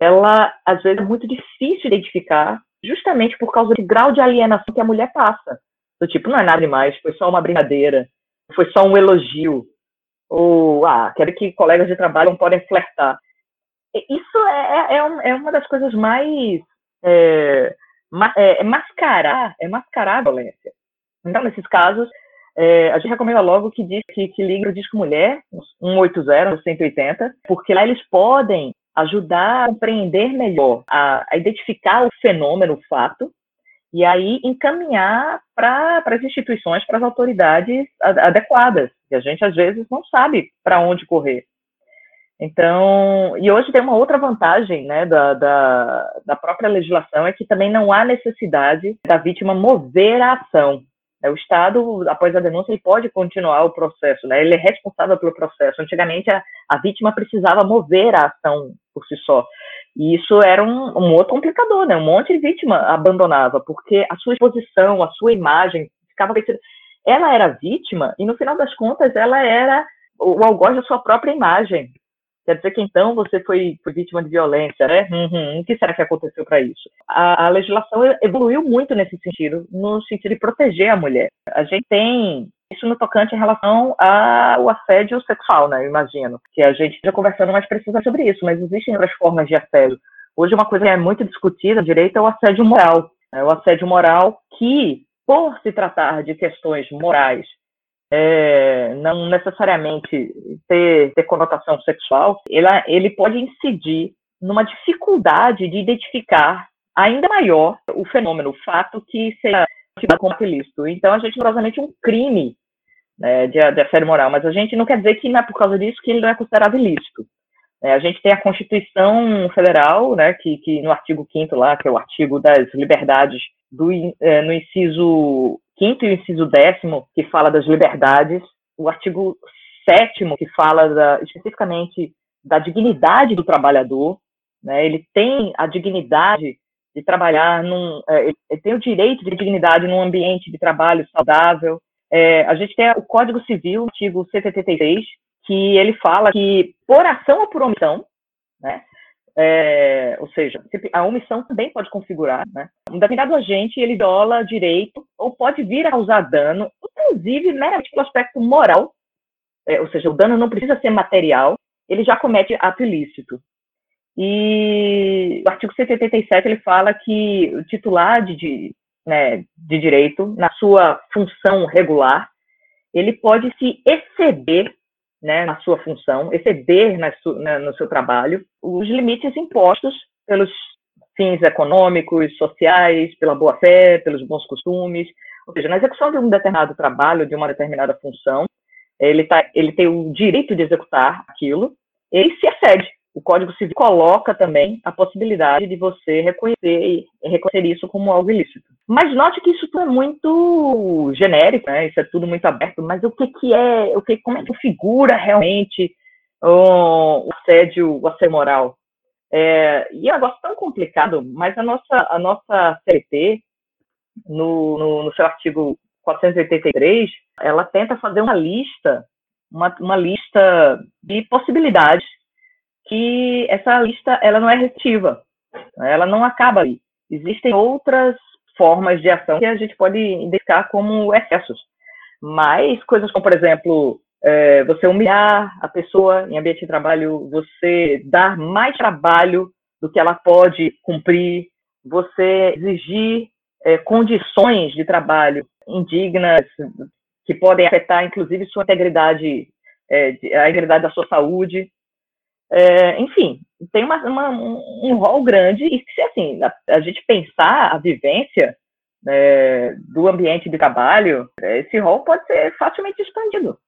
ela, às vezes, é muito difícil de identificar, justamente por causa do grau de alienação que a mulher passa. Do tipo, não é nada demais, foi só uma brincadeira, foi só um elogio, ou, ah, quero que colegas de trabalho não podem flertar. Isso é, é, é, é uma das coisas mais. É, é, é mascarar, é mascarar a violência. Então, nesses casos, é, a gente recomenda logo que, diz, que, que ligue o Disco Mulher, 180, 180, porque lá eles podem ajudar a compreender melhor, a, a identificar o fenômeno, o fato, e aí encaminhar para as instituições, para as autoridades adequadas, que a gente às vezes não sabe para onde correr. Então, e hoje tem uma outra vantagem né, da, da, da própria legislação, é que também não há necessidade da vítima mover a ação. É, o Estado, após a denúncia, ele pode continuar o processo, né? ele é responsável pelo processo. Antigamente, a, a vítima precisava mover a ação por si só. E isso era um, um outro complicador, né? Um monte de vítima abandonava, porque a sua exposição, a sua imagem ficava parecida. Ela era vítima e, no final das contas, ela era o algoz da sua própria imagem. Quer dizer que então você foi, foi vítima de violência, né? Uhum. O que será que aconteceu para isso? A, a, legislação evoluiu muito nesse sentido, no sentido de proteger a mulher. A gente tem isso no tocante em relação ao assédio sexual, né? Eu imagino que a gente já conversando mais precisamente sobre isso, mas existem outras formas de assédio. Hoje uma coisa que é muito discutida direito é o assédio moral. É o assédio moral que, por se tratar de questões morais é, não necessariamente ter, ter conotação sexual, ele pode incidir numa dificuldade de identificar ainda maior o fenômeno, o fato que seja como ilícito. Então, a gente, provavelmente, um crime né, de, de assédio moral, mas a gente não quer dizer que não é por causa disso que ele não é considerado ilícito. É, a gente tem a Constituição Federal, né, que, que no artigo 5 lá, que é o artigo das liberdades, do, é, no inciso quinto e o inciso décimo, que fala das liberdades, o artigo sétimo, que fala da, especificamente da dignidade do trabalhador, né? ele tem a dignidade de trabalhar num, é, ele tem o direito de dignidade num ambiente de trabalho saudável. É, a gente tem o Código Civil, artigo 176, que ele fala que por ação ou por omissão, né, é, ou seja, a omissão também pode configurar, né? Um determinado agente, ele viola direito ou pode vir a causar dano, inclusive meramente pelo aspecto moral, é, ou seja, o dano não precisa ser material, ele já comete ato ilícito. E o artigo 187 ele fala que o titular de, de, né, de direito, na sua função regular, ele pode se exceder né, na sua função, exceder na su, na, no seu trabalho os limites impostos pelos fins econômicos, sociais, pela boa-fé, pelos bons costumes. Ou seja, na execução de um determinado trabalho, de uma determinada função, ele, tá, ele tem o direito de executar aquilo, ele se excede. O Código Civil coloca também a possibilidade de você reconhecer, reconhecer isso como algo ilícito. Mas note que isso tudo é muito genérico, né? Isso é tudo muito aberto. Mas o que, que é, o que, como é que figura realmente o, o assédio, o assédio moral? É, e é um negócio tão complicado, mas a nossa, a nossa CLT, no, no, no seu artigo 483, ela tenta fazer uma lista, uma, uma lista de possibilidades que essa lista ela não é restritiva, ela não acaba ali. Existem outras formas de ação que a gente pode identificar como excessos, mas coisas como, por exemplo, é, você humilhar a pessoa em ambiente de trabalho, você dar mais trabalho do que ela pode cumprir, você exigir é, condições de trabalho indignas que podem afetar, inclusive, sua integridade, é, a integridade da sua saúde. É, enfim, tem uma, uma, um rol grande e se assim a, a, gente pensar a vivência é, do ambiente de trabalho, esse rol pode ser facilmente expandido.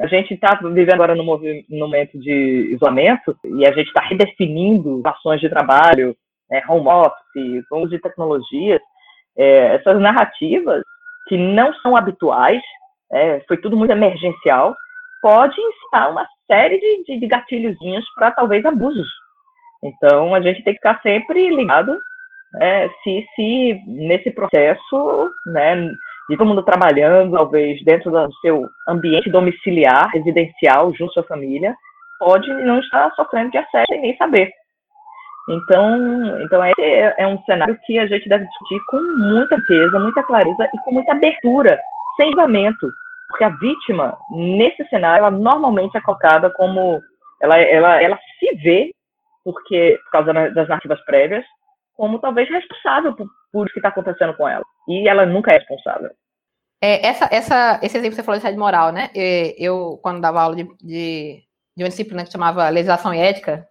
A gente está vivendo agora no momento de isolamento e a gente está redefinindo ações de trabalho, é, home office, uso de tecnologias. É, essas narrativas que não são habituais, é, foi tudo muito emergencial, pode incitar uma série de, de, de gatilhozinhos para talvez abusos. Então a gente tem que ficar sempre ligado né, se, se nesse processo, né, de todo mundo trabalhando, talvez dentro do seu ambiente domiciliar, residencial, junto à sua família, pode não estar sofrendo de assédio sem nem saber. Então, então esse é, é um cenário que a gente deve discutir com muita clareza, muita clareza e com muita abertura, sem julgamento, porque a vítima nesse cenário, ela normalmente é colocada como ela, ela, ela se vê porque por causa das narrativas prévias como talvez responsável por, por o que está acontecendo com ela. E ela nunca é responsável. É, essa, essa, esse exemplo que você falou de assédio moral, né? Eu, quando dava aula de, de, de uma disciplina que chamava legislação e ética,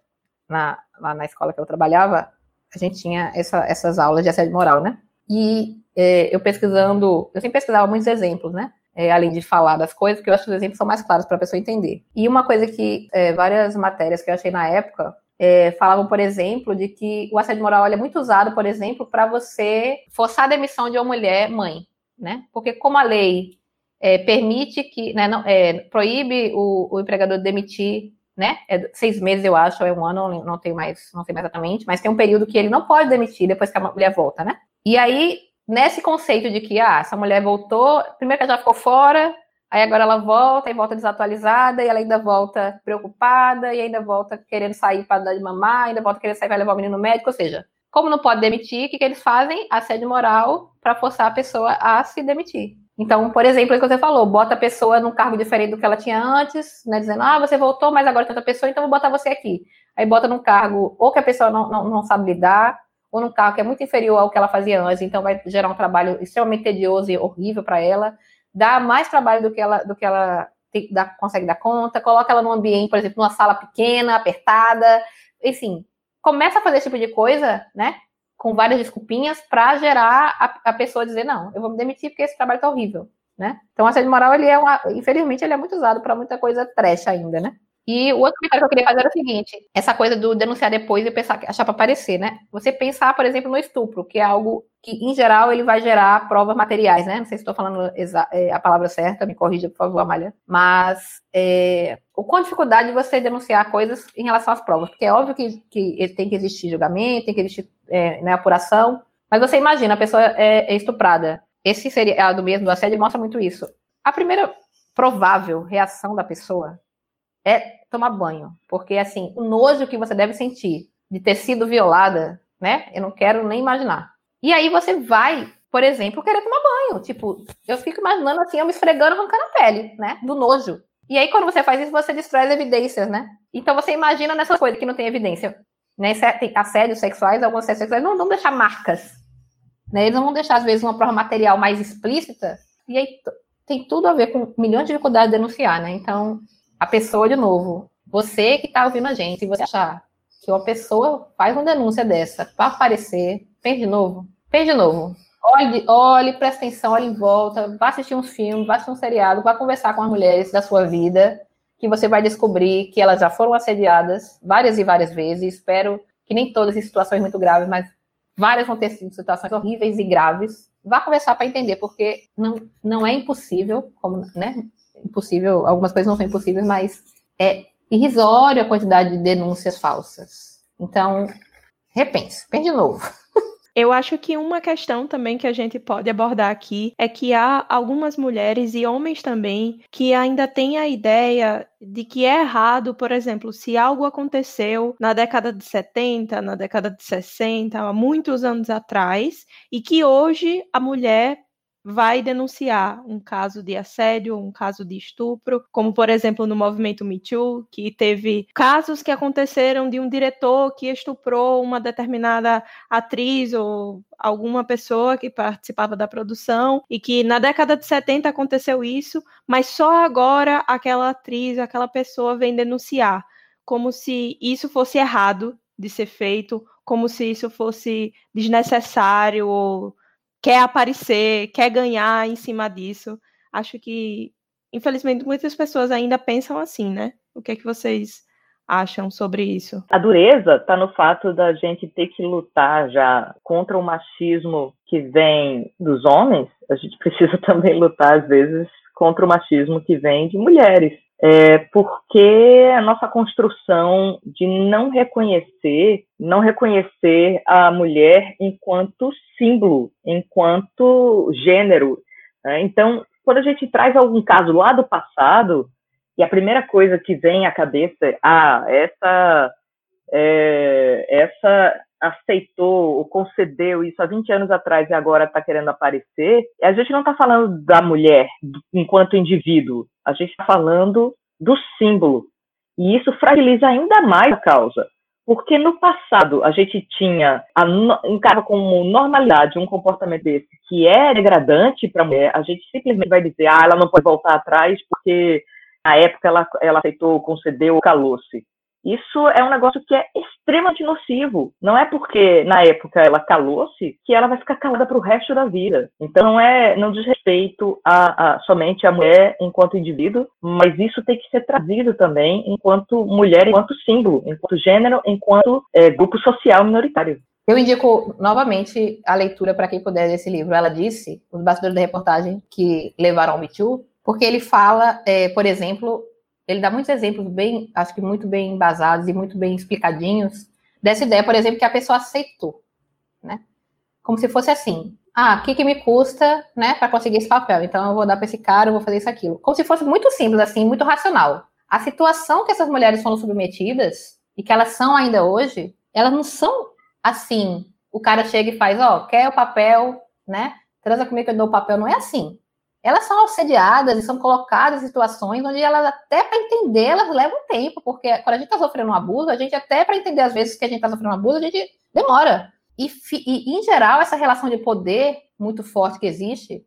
na, lá na escola que eu trabalhava, a gente tinha essa, essas aulas de assédio moral, né? E é, eu pesquisando, eu sempre pesquisava muitos exemplos, né? É, além de falar das coisas, porque eu acho que os exemplos são mais claros para a pessoa entender. E uma coisa que é, várias matérias que eu achei na época é, falavam, por exemplo, de que o assédio moral é muito usado, por exemplo, para você forçar a demissão de uma mulher mãe, né? Porque como a lei é, permite que, né, não, é, proíbe o, o, empregador de demitir, né? É seis meses, eu acho, é um ano, não tenho mais, não sei mais exatamente, mas tem um período que ele não pode demitir depois que a mulher volta, né? E aí, nesse conceito de que, ah, essa mulher voltou, primeiro que ela já ficou fora, aí agora ela volta e volta desatualizada, e ela ainda volta preocupada, e ainda volta querendo sair para dar de mamar, ainda volta querendo sair para levar o menino no médico, ou seja, como não pode demitir, o que, que eles fazem? Assédio moral para forçar a pessoa a se demitir. Então, por exemplo, o que você falou, bota a pessoa num cargo diferente do que ela tinha antes, né? Dizendo, ah, você voltou, mas agora tem outra pessoa, então vou botar você aqui. Aí bota num cargo ou que a pessoa não, não, não sabe lidar, ou num cargo que é muito inferior ao que ela fazia antes, então vai gerar um trabalho extremamente tedioso e horrível para ela, dá mais trabalho do que ela, do que ela dá, consegue dar conta, coloca ela num ambiente, por exemplo, numa sala pequena, apertada, enfim, começa a fazer esse tipo de coisa, né? Com várias desculpinhas para gerar a, a, pessoa dizer, não, eu vou me demitir porque esse trabalho tá horrível, né? Então, a assédio moral, ele é uma, infelizmente, ele é muito usado para muita coisa trash ainda, né? E o outro comentário que eu queria fazer era o seguinte: essa coisa do denunciar depois e pensar, achar para aparecer, né? Você pensar, por exemplo, no estupro, que é algo que, em geral, ele vai gerar provas materiais, né? Não sei se estou falando é, a palavra certa, me corrija, por favor, Amália. Mas é, o quão dificuldade de você denunciar coisas em relação às provas, porque é óbvio que, que tem que existir julgamento, tem que existir é, né, apuração, mas você imagina, a pessoa é, é estuprada. Esse seria do mesmo do assédio mostra muito isso. A primeira provável reação da pessoa é tomar banho. Porque, assim, o nojo que você deve sentir de ter sido violada, né? Eu não quero nem imaginar. E aí você vai, por exemplo, querer tomar banho. Tipo, eu fico imaginando assim, eu me esfregando, arrancando a pele, né? Do nojo. E aí, quando você faz isso, você destrói as evidências, né? Então você imagina nessa coisa que não tem evidência. Né? Tem assédios sexuais, alguns assédios sexuais não vão deixar marcas. Né? Eles não vão deixar, às vezes, uma prova material mais explícita. E aí tem tudo a ver com milhões de dificuldades de denunciar, né? Então, a pessoa, de novo, você que está ouvindo a gente, se você achar que uma pessoa faz uma denúncia dessa para aparecer, pense de novo, pense de novo. Olhe, olhe, preste atenção, olhe em volta, vá assistir uns filmes, vá assistir um seriado, vá conversar com as mulheres da sua vida, que você vai descobrir que elas já foram assediadas várias e várias vezes. Espero que nem todas em situações muito graves, mas várias vão ter sido situações horríveis e graves. Vá conversar para entender, porque não, não é impossível, como, né? Impossível, algumas coisas não são impossíveis, mas é irrisória a quantidade de denúncias falsas. Então, repense, pense de novo. Eu acho que uma questão também que a gente pode abordar aqui é que há algumas mulheres e homens também que ainda têm a ideia de que é errado, por exemplo, se algo aconteceu na década de 70, na década de 60, há muitos anos atrás, e que hoje a mulher vai denunciar um caso de assédio, um caso de estupro, como por exemplo no movimento Me Too, que teve casos que aconteceram de um diretor que estuprou uma determinada atriz ou alguma pessoa que participava da produção e que na década de 70 aconteceu isso, mas só agora aquela atriz, aquela pessoa vem denunciar, como se isso fosse errado de ser feito, como se isso fosse desnecessário ou quer aparecer, quer ganhar em cima disso. Acho que, infelizmente, muitas pessoas ainda pensam assim, né? O que é que vocês acham sobre isso? A dureza está no fato da gente ter que lutar já contra o machismo que vem dos homens. A gente precisa também lutar, às vezes, contra o machismo que vem de mulheres é porque a nossa construção de não reconhecer, não reconhecer a mulher enquanto símbolo, enquanto gênero. Né? Então, quando a gente traz algum caso lá do passado, e a primeira coisa que vem à cabeça ah, essa, é, essa aceitou ou concedeu isso há 20 anos atrás e agora está querendo aparecer, a gente não está falando da mulher enquanto indivíduo, a gente está falando do símbolo. E isso fragiliza ainda mais a causa. Porque no passado a gente tinha, encara como normalidade um comportamento desse que é degradante para a mulher, a gente simplesmente vai dizer, ah, ela não pode voltar atrás porque na época ela, ela aceitou, concedeu, calou-se. Isso é um negócio que é extremamente nocivo. Não é porque na época ela calou-se que ela vai ficar calada para o resto da vida. Então não é, não diz respeito a, a, somente a mulher enquanto indivíduo, mas isso tem que ser trazido também enquanto mulher, enquanto símbolo, enquanto gênero, enquanto é, grupo social minoritário. Eu indico novamente a leitura para quem puder desse livro. Ela disse, os bastidores da reportagem que levaram ao Me Too, porque ele fala, é, por exemplo, ele dá muitos exemplos bem, acho que muito bem embasados e muito bem explicadinhos dessa ideia, por exemplo, que a pessoa aceitou, né? Como se fosse assim: ah, o que, que me custa, né, para conseguir esse papel? Então eu vou dar para esse cara, eu vou fazer isso aquilo. Como se fosse muito simples assim, muito racional. A situação que essas mulheres foram submetidas e que elas são ainda hoje, elas não são assim. O cara chega e faz, ó, quer o papel, né? Transa comigo que eu dou o papel. Não é assim elas são assediadas e são colocadas em situações onde elas, até para entender, elas levam tempo, porque quando a gente está sofrendo um abuso, a gente até para entender às vezes que a gente está sofrendo um abuso, a gente demora. E, e, em geral, essa relação de poder muito forte que existe,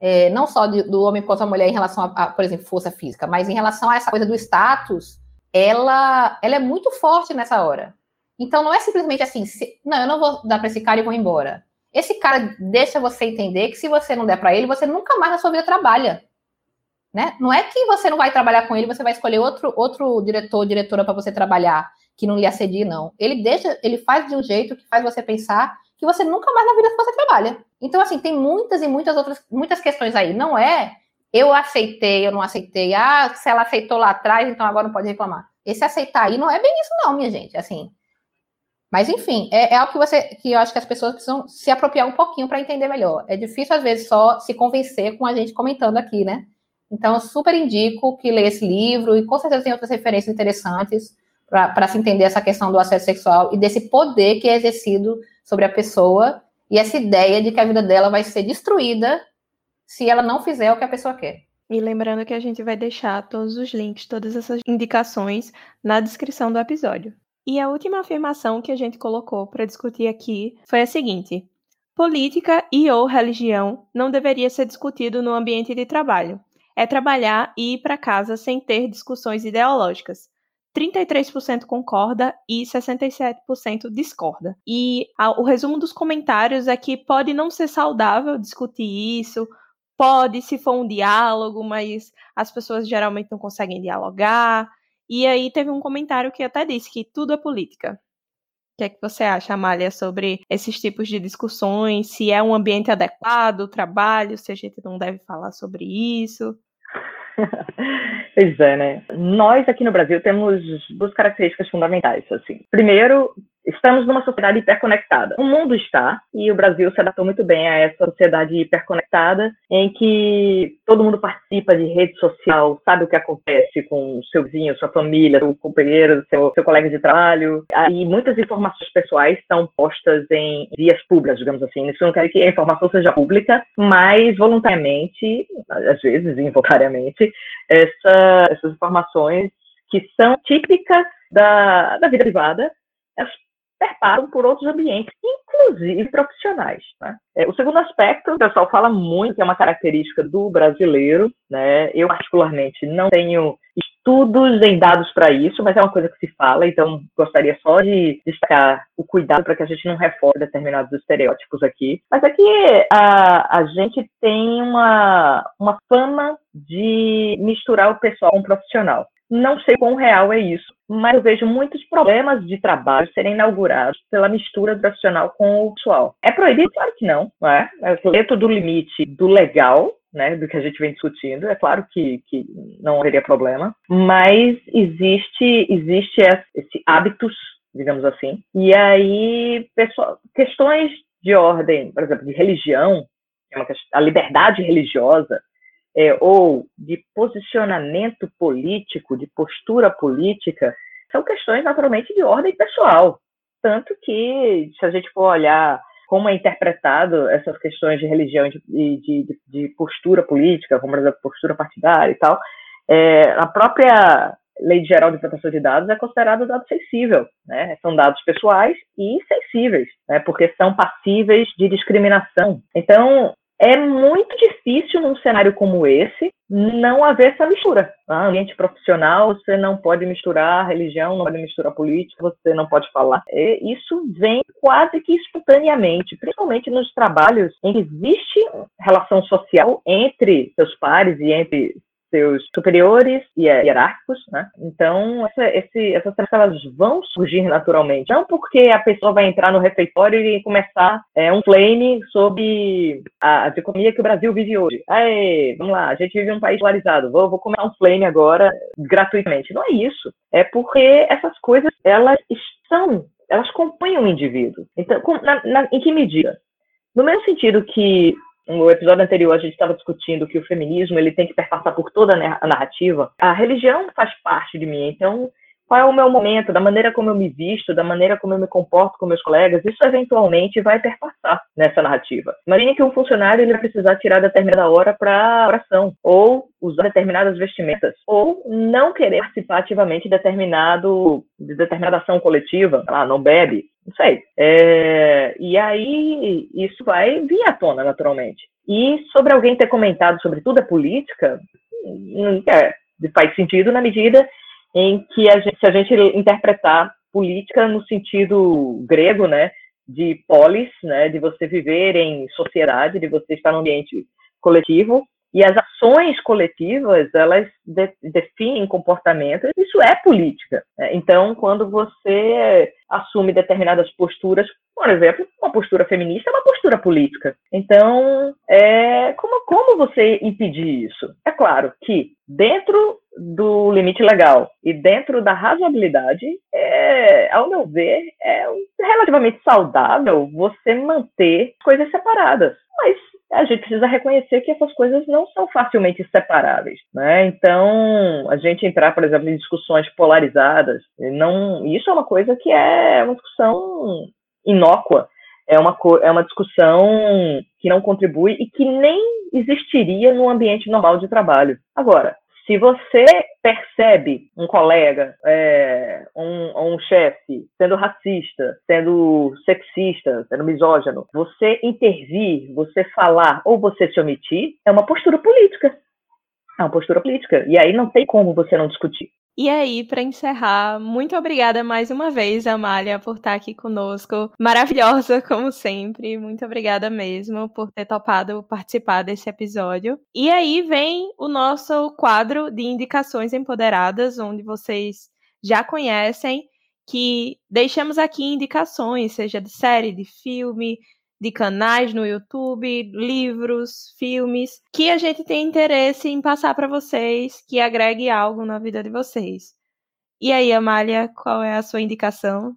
é, não só de, do homem contra a mulher em relação a, a, por exemplo, força física, mas em relação a essa coisa do status, ela, ela é muito forte nessa hora. Então não é simplesmente assim, se, não, eu não vou dar para esse cara e vou embora. Esse cara deixa você entender que se você não der para ele, você nunca mais na sua vida trabalha. Né? Não é que você não vai trabalhar com ele, você vai escolher outro, outro diretor, diretora para você trabalhar, que não lhe assedie, não. Ele deixa, ele faz de um jeito que faz você pensar que você nunca mais na vida você trabalha. Então, assim, tem muitas e muitas outras, muitas questões aí. Não é eu aceitei, eu não aceitei. Ah, se ela aceitou lá atrás, então agora não pode reclamar. Esse aceitar aí não é bem isso, não, minha gente. Assim, mas, enfim, é, é, algo que você que eu acho que as pessoas precisam se apropriar um pouquinho para entender melhor. É difícil, às vezes, só se convencer com a gente comentando aqui, né? Então, eu super indico que leia esse livro e com certeza tem outras referências interessantes para se entender essa questão do acesso sexual e desse poder que é exercido sobre a pessoa e essa ideia de que a vida dela vai ser destruída se ela não fizer o que a pessoa quer. E lembrando que a gente vai deixar todos os links, todas essas indicações na descrição do episódio. E a última afirmação que a gente colocou para discutir aqui foi a seguinte: política e ou religião não deveria ser discutido no ambiente de trabalho. É trabalhar e ir para casa sem ter discussões ideológicas. 33% concorda e 67% discorda. E a, o resumo dos comentários é que pode não ser saudável discutir isso, pode se for um diálogo, mas as pessoas geralmente não conseguem dialogar. E aí teve um comentário que até disse que tudo é política. O que é que você acha, Amália, sobre esses tipos de discussões? Se é um ambiente adequado, o trabalho, se a gente não deve falar sobre isso? pois é, né? Nós aqui no Brasil temos duas características fundamentais, assim. Primeiro, estamos numa sociedade hiperconectada. O mundo está, e o Brasil se adaptou muito bem a essa sociedade hiperconectada, em que todo mundo participa de rede social, sabe o que acontece com seu vizinho, sua família, seu companheiro, seu, seu colega de trabalho. E muitas informações pessoais são postas em vias públicas, digamos assim. Isso não quer que a informação seja pública, mas voluntariamente, às vezes involuntariamente, essa, essas informações que são típicas da, da vida privada, elas perparam por outros ambientes, inclusive profissionais. Né? É, o segundo aspecto, o pessoal fala muito, que é uma característica do brasileiro, né? eu particularmente não tenho estudos em dados para isso, mas é uma coisa que se fala, então gostaria só de destacar o cuidado para que a gente não reforme determinados estereótipos aqui. Mas aqui a, a gente tem uma, uma fama de misturar o pessoal com o profissional. Não sei quão real é isso, mas eu vejo muitos problemas de trabalho serem inaugurados pela mistura profissional com o pessoal. É proibido? Claro que não, não é? é dentro do limite do legal, né, do que a gente vem discutindo, é claro que, que não haveria problema, mas existe, existe esse hábitos, digamos assim, e aí pessoal, questões de ordem, por exemplo, de religião, é a liberdade religiosa, é, ou de posicionamento político, de postura política, são questões naturalmente de ordem pessoal. Tanto que, se a gente for olhar como é interpretado essas questões de religião e de, de, de, postura política, como exemplo postura partidária e tal, é, a própria Lei Geral de Proteção de Dados é considerado dado sensível, né? São dados pessoais e sensíveis, né? Porque são passíveis de discriminação. Então, é muito difícil num cenário como esse não haver essa mistura. Ah, ambiente profissional, você não pode misturar religião, não pode misturar política, você não pode falar. E isso vem quase que espontaneamente, principalmente nos trabalhos em que existe relação social entre seus pares e entre seus superiores e hierárquicos, né? Então, essa, esse, essas elas vão surgir naturalmente. Não porque a pessoa vai entrar no refeitório e começar é, um flame sobre a economia que o Brasil vive hoje. Aê, vamos lá, a gente vive um país polarizado, vou, vou começar um flame agora gratuitamente. Não é isso. É porque essas coisas, elas estão, elas compõem o indivíduo. Então, na, na, em que medida? No mesmo sentido que no episódio anterior a gente estava discutindo que o feminismo ele tem que perpassar por toda a narrativa. A religião faz parte de mim, então qual é o meu momento, da maneira como eu me visto, da maneira como eu me comporto com meus colegas, isso eventualmente vai perpassar nessa narrativa. Imagine que um funcionário ele vai precisar tirar determinada hora para oração, ou usar determinadas vestimentas, ou não querer participar ativamente de, determinado, de determinada ação coletiva, lá, não bebe, não sei. É, e aí isso vai vir à tona, naturalmente. E sobre alguém ter comentado sobre tudo é política, hum, é, faz sentido na medida em que a gente, se a gente interpretar política no sentido grego, né, de polis, né, de você viver em sociedade, de você estar no ambiente coletivo, e as ações coletivas, elas de, definem comportamento, isso é política. Né? Então, quando você assume determinadas posturas, por exemplo, uma postura feminista é uma postura política. Então, é, como, como você impedir isso? É claro que dentro do limite legal e dentro da razoabilidade, é, ao meu ver, é relativamente saudável você manter coisas separadas. Mas a gente precisa reconhecer que essas coisas não são facilmente separáveis, né? Então, a gente entrar, por exemplo, em discussões polarizadas, não, isso é uma coisa que é uma discussão inócua, é uma, é uma discussão que não contribui e que nem existiria no ambiente normal de trabalho. Agora, se você percebe um colega, é, um, um chefe sendo racista, sendo sexista, sendo misógino, você intervir, você falar ou você se omitir, é uma postura política. É uma postura política. E aí não tem como você não discutir. E aí, para encerrar, muito obrigada mais uma vez, Amália, por estar aqui conosco. Maravilhosa, como sempre. Muito obrigada mesmo por ter topado participar desse episódio. E aí vem o nosso quadro de indicações empoderadas, onde vocês já conhecem, que deixamos aqui indicações, seja de série, de filme, de canais no YouTube, livros, filmes, que a gente tem interesse em passar para vocês, que agregue algo na vida de vocês. E aí, Amália, qual é a sua indicação?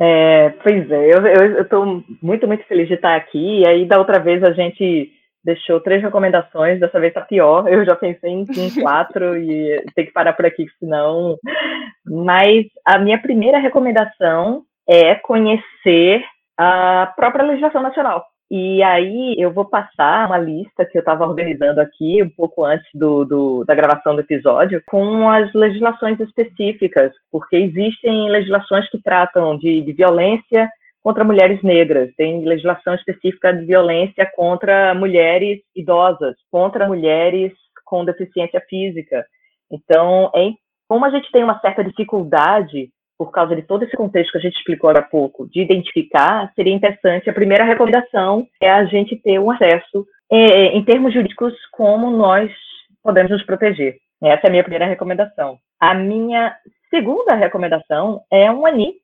É, pois é, eu estou muito, muito feliz de estar aqui. E aí, da outra vez, a gente deixou três recomendações, dessa vez tá pior. Eu já pensei em, em quatro e tem que parar por aqui, senão. Mas a minha primeira recomendação é conhecer a própria legislação nacional. E aí eu vou passar uma lista que eu estava organizando aqui um pouco antes do, do, da gravação do episódio com as legislações específicas, porque existem legislações que tratam de, de violência contra mulheres negras, tem legislação específica de violência contra mulheres idosas, contra mulheres com deficiência física. Então, é, como a gente tem uma certa dificuldade por causa de todo esse contexto que a gente explicou há pouco, de identificar, seria interessante. A primeira recomendação é a gente ter um acesso, é, em termos jurídicos, como nós podemos nos proteger. Essa é a minha primeira recomendação. A minha segunda recomendação é um anime,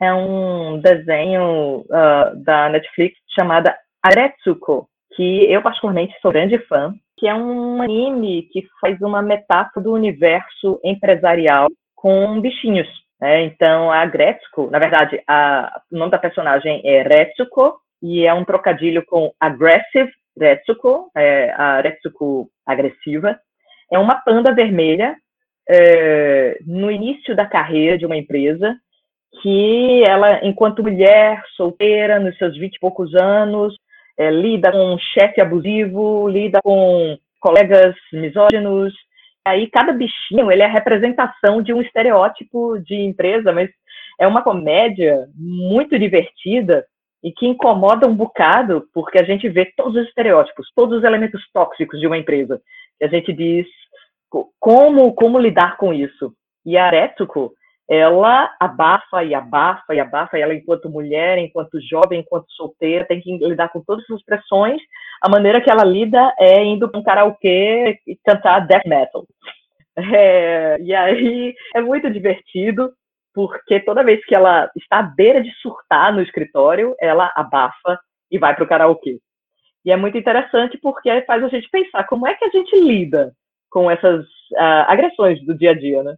é um desenho uh, da Netflix chamada Aretsuko, que eu particularmente sou grande fã, que é um anime que faz uma metáfora do universo empresarial com bichinhos. É, então, a Gretzko, na verdade, a, o nome da personagem é Retsuko, e é um trocadilho com aggressive Retsuko, é, a Retsuko agressiva. É uma panda vermelha é, no início da carreira de uma empresa, que ela, enquanto mulher solteira, nos seus vinte e poucos anos, é, lida com um chefe abusivo, lida com colegas misóginos, aí cada bichinho ele é a representação de um estereótipo de empresa, mas é uma comédia muito divertida e que incomoda um bocado, porque a gente vê todos os estereótipos, todos os elementos tóxicos de uma empresa. E a gente diz como, como lidar com isso. E a Aretsuko, ela abafa e abafa e abafa, e ela, enquanto mulher, enquanto jovem, enquanto solteira, tem que lidar com todas essas pressões. A maneira que ela lida é indo para um karaokê e cantar death metal. É, e aí é muito divertido, porque toda vez que ela está à beira de surtar no escritório, ela abafa e vai para o karaokê. E é muito interessante porque faz a gente pensar como é que a gente lida com essas uh, agressões do dia a dia, né?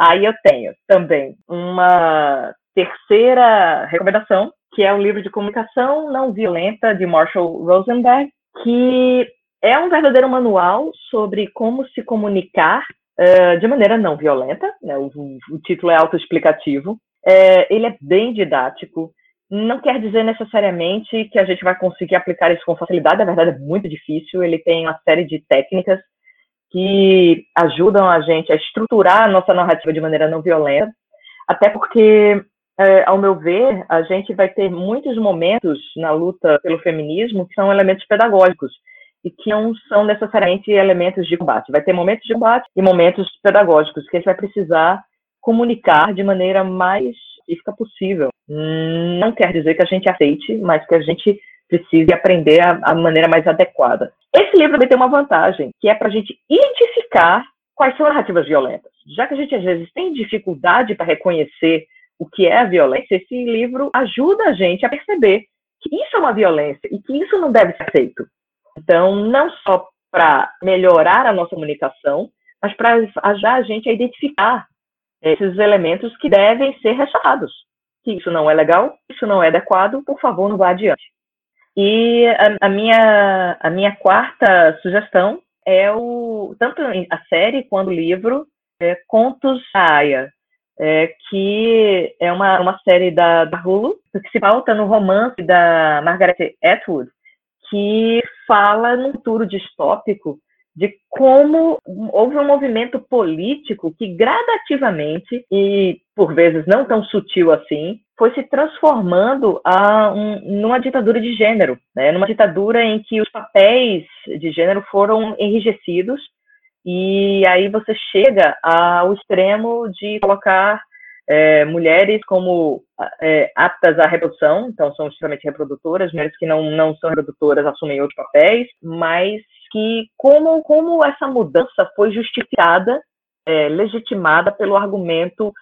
Aí eu tenho também uma terceira recomendação, que é o livro de comunicação não violenta de Marshall Rosenberg, que é um verdadeiro manual sobre como se comunicar uh, de maneira não violenta. Né? O, o, título é autoexplicativo. É, ele é bem didático. Não quer dizer necessariamente que a gente vai conseguir aplicar isso com facilidade, na verdade é muito difícil. Ele tem uma série de técnicas que ajudam a gente a estruturar a nossa narrativa de maneira não violenta, até porque, é, ao meu ver, a gente vai ter muitos momentos na luta pelo feminismo que são elementos pedagógicos e que não são necessariamente elementos de combate. Vai ter momentos de combate e momentos pedagógicos que a gente vai precisar comunicar de maneira mais específica possível. Não quer dizer que a gente aceite, mas que a gente precise aprender a, a maneira mais adequada. Esse livro também tem uma vantagem, que é para a gente identificar quais são narrativas violentas. Já que a gente às vezes tem dificuldade para reconhecer o que é a violência, esse livro ajuda a gente a perceber que isso é uma violência e que isso não deve ser aceito. Então, não só para melhorar a nossa comunicação, mas para ajudar a gente a identificar esses elementos que devem ser restaurados. Que isso não é legal, isso não é adequado, por favor, não vá adiante. E a, a, minha, a minha quarta sugestão é o tanto a série quanto o livro é, Contos da Aya, é, que é uma, uma série da, da Hulu, que se pauta no romance da Margaret Atwood, que fala num futuro distópico de como houve um movimento político que gradativamente e por vezes não tão sutil assim foi se transformando a um, numa ditadura de gênero, né? numa ditadura em que os papéis de gênero foram enrijecidos e aí você chega ao extremo de colocar é, mulheres como é, aptas à reprodução, então são extremamente reprodutoras, mulheres que não, não são reprodutoras assumem outros papéis, mas que como, como essa mudança foi justificada, é, legitimada pelo argumento,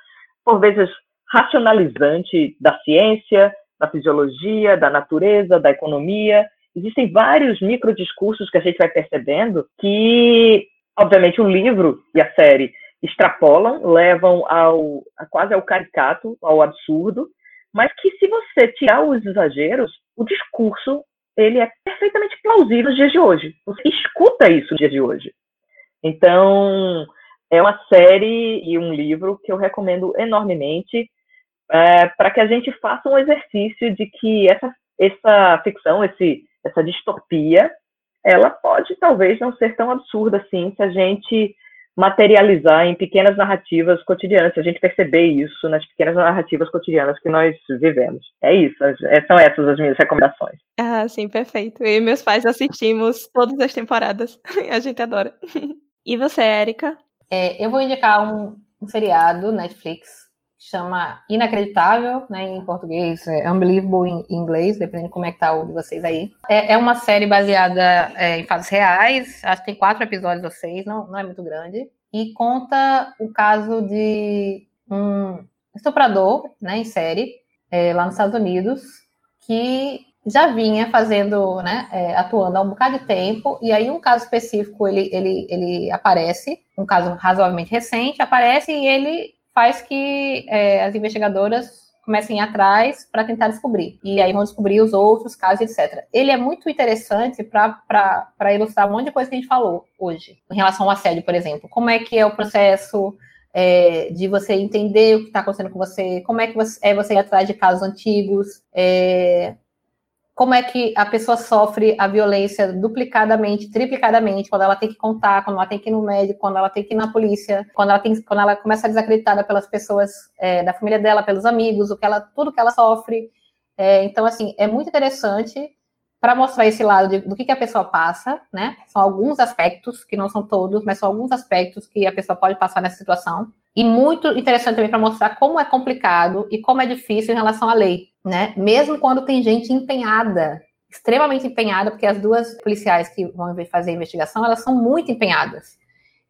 por vezes, racionalizante da ciência, da fisiologia, da natureza, da economia. Existem vários microdiscursos que a gente vai percebendo que, obviamente, o livro e a série extrapolam, levam ao quase ao caricato, ao absurdo, mas que se você tirar os exageros, o discurso ele é perfeitamente plausível nos dias de hoje. Você escuta isso nos dias de hoje. Então, é uma série e um livro que eu recomendo enormemente é, para que a gente faça um exercício de que essa, essa ficção, esse, essa distopia, ela pode talvez não ser tão absurda assim se a gente materializar em pequenas narrativas cotidianas, se a gente perceber isso nas pequenas narrativas cotidianas que nós vivemos. É isso, é, são essas as minhas recomendações. Ah, sim, perfeito. Eu e meus pais assistimos todas as temporadas. a gente adora. E você, Érica? É, eu vou indicar um, um seriado Netflix chama Inacreditável, né, em português, é Unbelievable em inglês, dependendo de como é que tá o de vocês aí. É, é uma série baseada é, em fatos reais, acho que tem quatro episódios ou seis, não, não é muito grande, e conta o caso de um estuprador, né, em série, é, lá nos Estados Unidos, que já vinha fazendo, né, é, atuando há um bocado de tempo, e aí um caso específico, ele, ele, ele aparece, um caso razoavelmente recente, aparece e ele faz que é, as investigadoras comecem atrás para tentar descobrir. E aí vão descobrir os outros casos, etc. Ele é muito interessante para ilustrar um monte de coisa que a gente falou hoje, em relação ao assédio, por exemplo. Como é que é o processo é, de você entender o que está acontecendo com você, como é que você, é você ir atrás de casos antigos, é, como é que a pessoa sofre a violência duplicadamente, triplicadamente, quando ela tem que contar, quando ela tem que ir no médico, quando ela tem que ir na polícia, quando ela, tem, quando ela começa a desacreditada pelas pessoas é, da família dela, pelos amigos, o que ela, tudo que ela sofre. É, então, assim, é muito interessante para mostrar esse lado de, do que, que a pessoa passa, né? São alguns aspectos, que não são todos, mas são alguns aspectos que a pessoa pode passar nessa situação. E muito interessante também para mostrar como é complicado e como é difícil em relação à lei né? Mesmo quando tem gente empenhada, extremamente empenhada, porque as duas policiais que vão fazer a investigação, elas são muito empenhadas.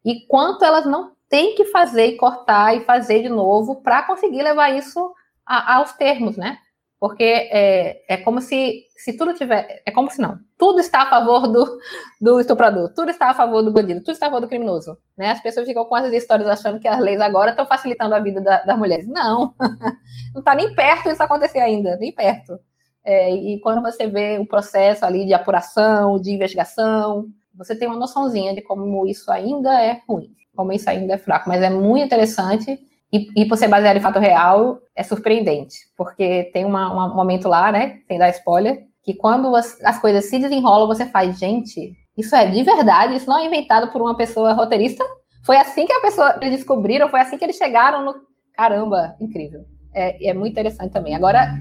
E quanto elas não têm que fazer e cortar e fazer de novo para conseguir levar isso a, aos termos, né? Porque é, é como se, se tudo tiver. É como se não. Tudo está a favor do, do estuprador, tudo está a favor do bandido, tudo está a favor do criminoso. Né? As pessoas ficam com essas histórias achando que as leis agora estão facilitando a vida da, das mulheres. Não, não está nem perto disso acontecer ainda, nem perto. É, e quando você vê o processo ali de apuração, de investigação, você tem uma noçãozinha de como isso ainda é ruim, como isso ainda é fraco. Mas é muito interessante e, e por ser baseado em fato real, é surpreendente, porque tem uma, um momento lá, né, sem dar spoiler, que quando as, as coisas se desenrolam, você faz, gente, isso é de verdade, isso não é inventado por uma pessoa roteirista? Foi assim que a pessoa eles descobriram, foi assim que eles chegaram no. Caramba, incrível. É, é muito interessante também. Agora,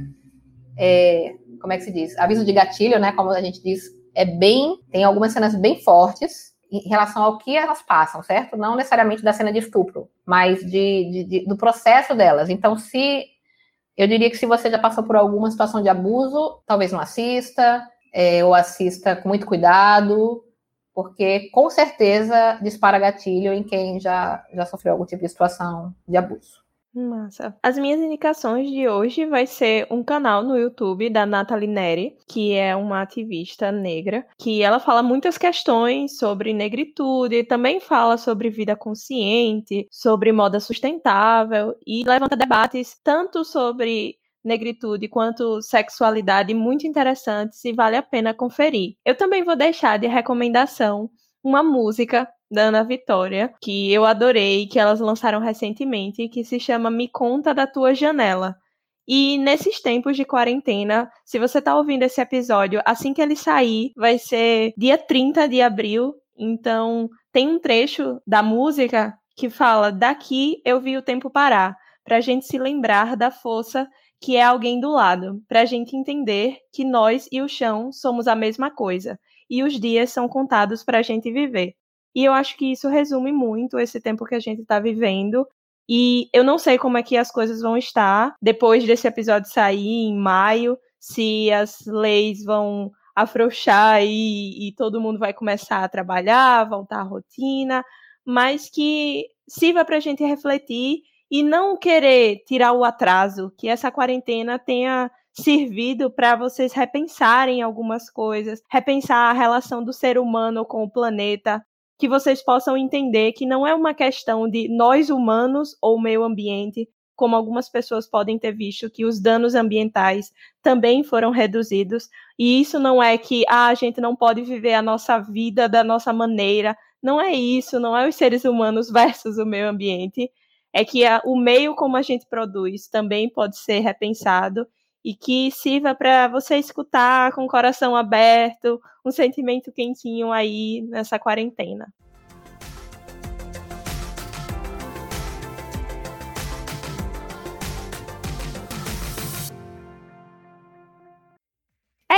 é, como é que se diz? Aviso de gatilho, né? Como a gente diz, é bem. Tem algumas cenas bem fortes, em relação ao que elas passam, certo? Não necessariamente da cena de estupro, mas de, de, de, do processo delas. Então, se eu diria que se você já passou por alguma situação de abuso, talvez não assista, é, ou assista com muito cuidado, porque com certeza dispara gatilho em quem já, já sofreu algum tipo de situação de abuso. Massa. As minhas indicações de hoje vai ser um canal no YouTube da Nathalie Neri, que é uma ativista negra, que ela fala muitas questões sobre negritude, também fala sobre vida consciente, sobre moda sustentável e levanta debates tanto sobre negritude quanto sexualidade muito interessantes e vale a pena conferir. Eu também vou deixar de recomendação uma música da Ana Vitória, que eu adorei, que elas lançaram recentemente, que se chama Me Conta da Tua Janela. E nesses tempos de quarentena, se você está ouvindo esse episódio, assim que ele sair, vai ser dia 30 de abril. Então, tem um trecho da música que fala: Daqui eu vi o tempo parar, para a gente se lembrar da força que é alguém do lado, para a gente entender que nós e o chão somos a mesma coisa e os dias são contados para a gente viver. E eu acho que isso resume muito esse tempo que a gente está vivendo. E eu não sei como é que as coisas vão estar depois desse episódio sair em maio, se as leis vão afrouxar e, e todo mundo vai começar a trabalhar, voltar à rotina, mas que sirva para a gente refletir e não querer tirar o atraso, que essa quarentena tenha servido para vocês repensarem algumas coisas, repensar a relação do ser humano com o planeta, que vocês possam entender que não é uma questão de nós humanos ou meio ambiente, como algumas pessoas podem ter visto que os danos ambientais também foram reduzidos, e isso não é que ah, a gente não pode viver a nossa vida da nossa maneira, não é isso, não é os seres humanos versus o meio ambiente, é que a, o meio como a gente produz também pode ser repensado e que sirva para você escutar com o coração aberto, um sentimento quentinho aí nessa quarentena.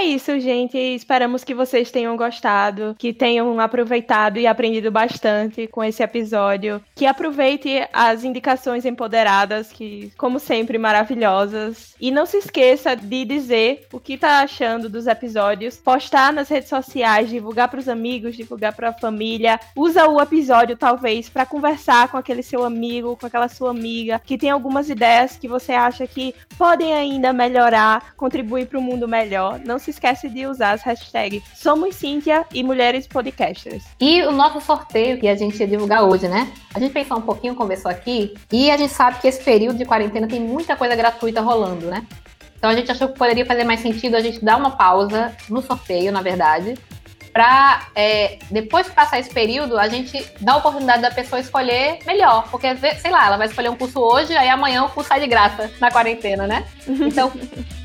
É isso, gente. Esperamos que vocês tenham gostado, que tenham aproveitado e aprendido bastante com esse episódio. Que aproveite as indicações empoderadas, que, como sempre, maravilhosas. E não se esqueça de dizer o que tá achando dos episódios, postar nas redes sociais, divulgar para os amigos, divulgar para a família. Usa o episódio, talvez, para conversar com aquele seu amigo, com aquela sua amiga, que tem algumas ideias que você acha que podem ainda melhorar, contribuir para o mundo melhor. Não se esquece de usar as hashtags Somos Cíntia e Mulheres Podcasters. E o nosso sorteio que a gente ia divulgar hoje, né? A gente pensou um pouquinho, conversou aqui, e a gente sabe que esse período de quarentena tem muita coisa gratuita rolando, né? Então a gente achou que poderia fazer mais sentido a gente dar uma pausa no sorteio, na verdade, para é, depois que passar esse período, a gente dá a oportunidade da pessoa escolher melhor. Porque, sei lá, ela vai escolher um curso hoje, aí amanhã o curso sai de graça na quarentena, né? Então,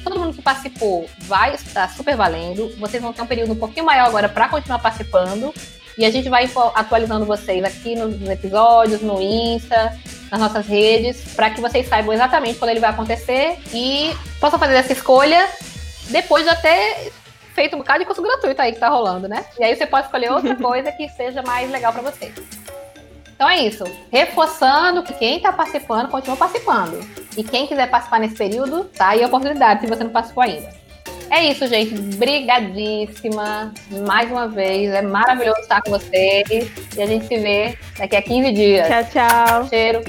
todo mundo que participou vai estar super valendo. Vocês vão ter um período um pouquinho maior agora para continuar participando. E a gente vai atualizando vocês aqui nos episódios, no Insta, nas nossas redes, para que vocês saibam exatamente quando ele vai acontecer e possam fazer essa escolha depois de até feito um bocado de curso gratuito aí que tá rolando, né? E aí você pode escolher outra coisa que seja mais legal para você. Então é isso. Reforçando que quem está participando, continua participando. E quem quiser participar nesse período, tá aí a oportunidade, se você não participou ainda. É isso, gente. Brigadíssima. Mais uma vez. É maravilhoso estar com vocês. E a gente se vê daqui a 15 dias. Tchau, tchau. Cheiro.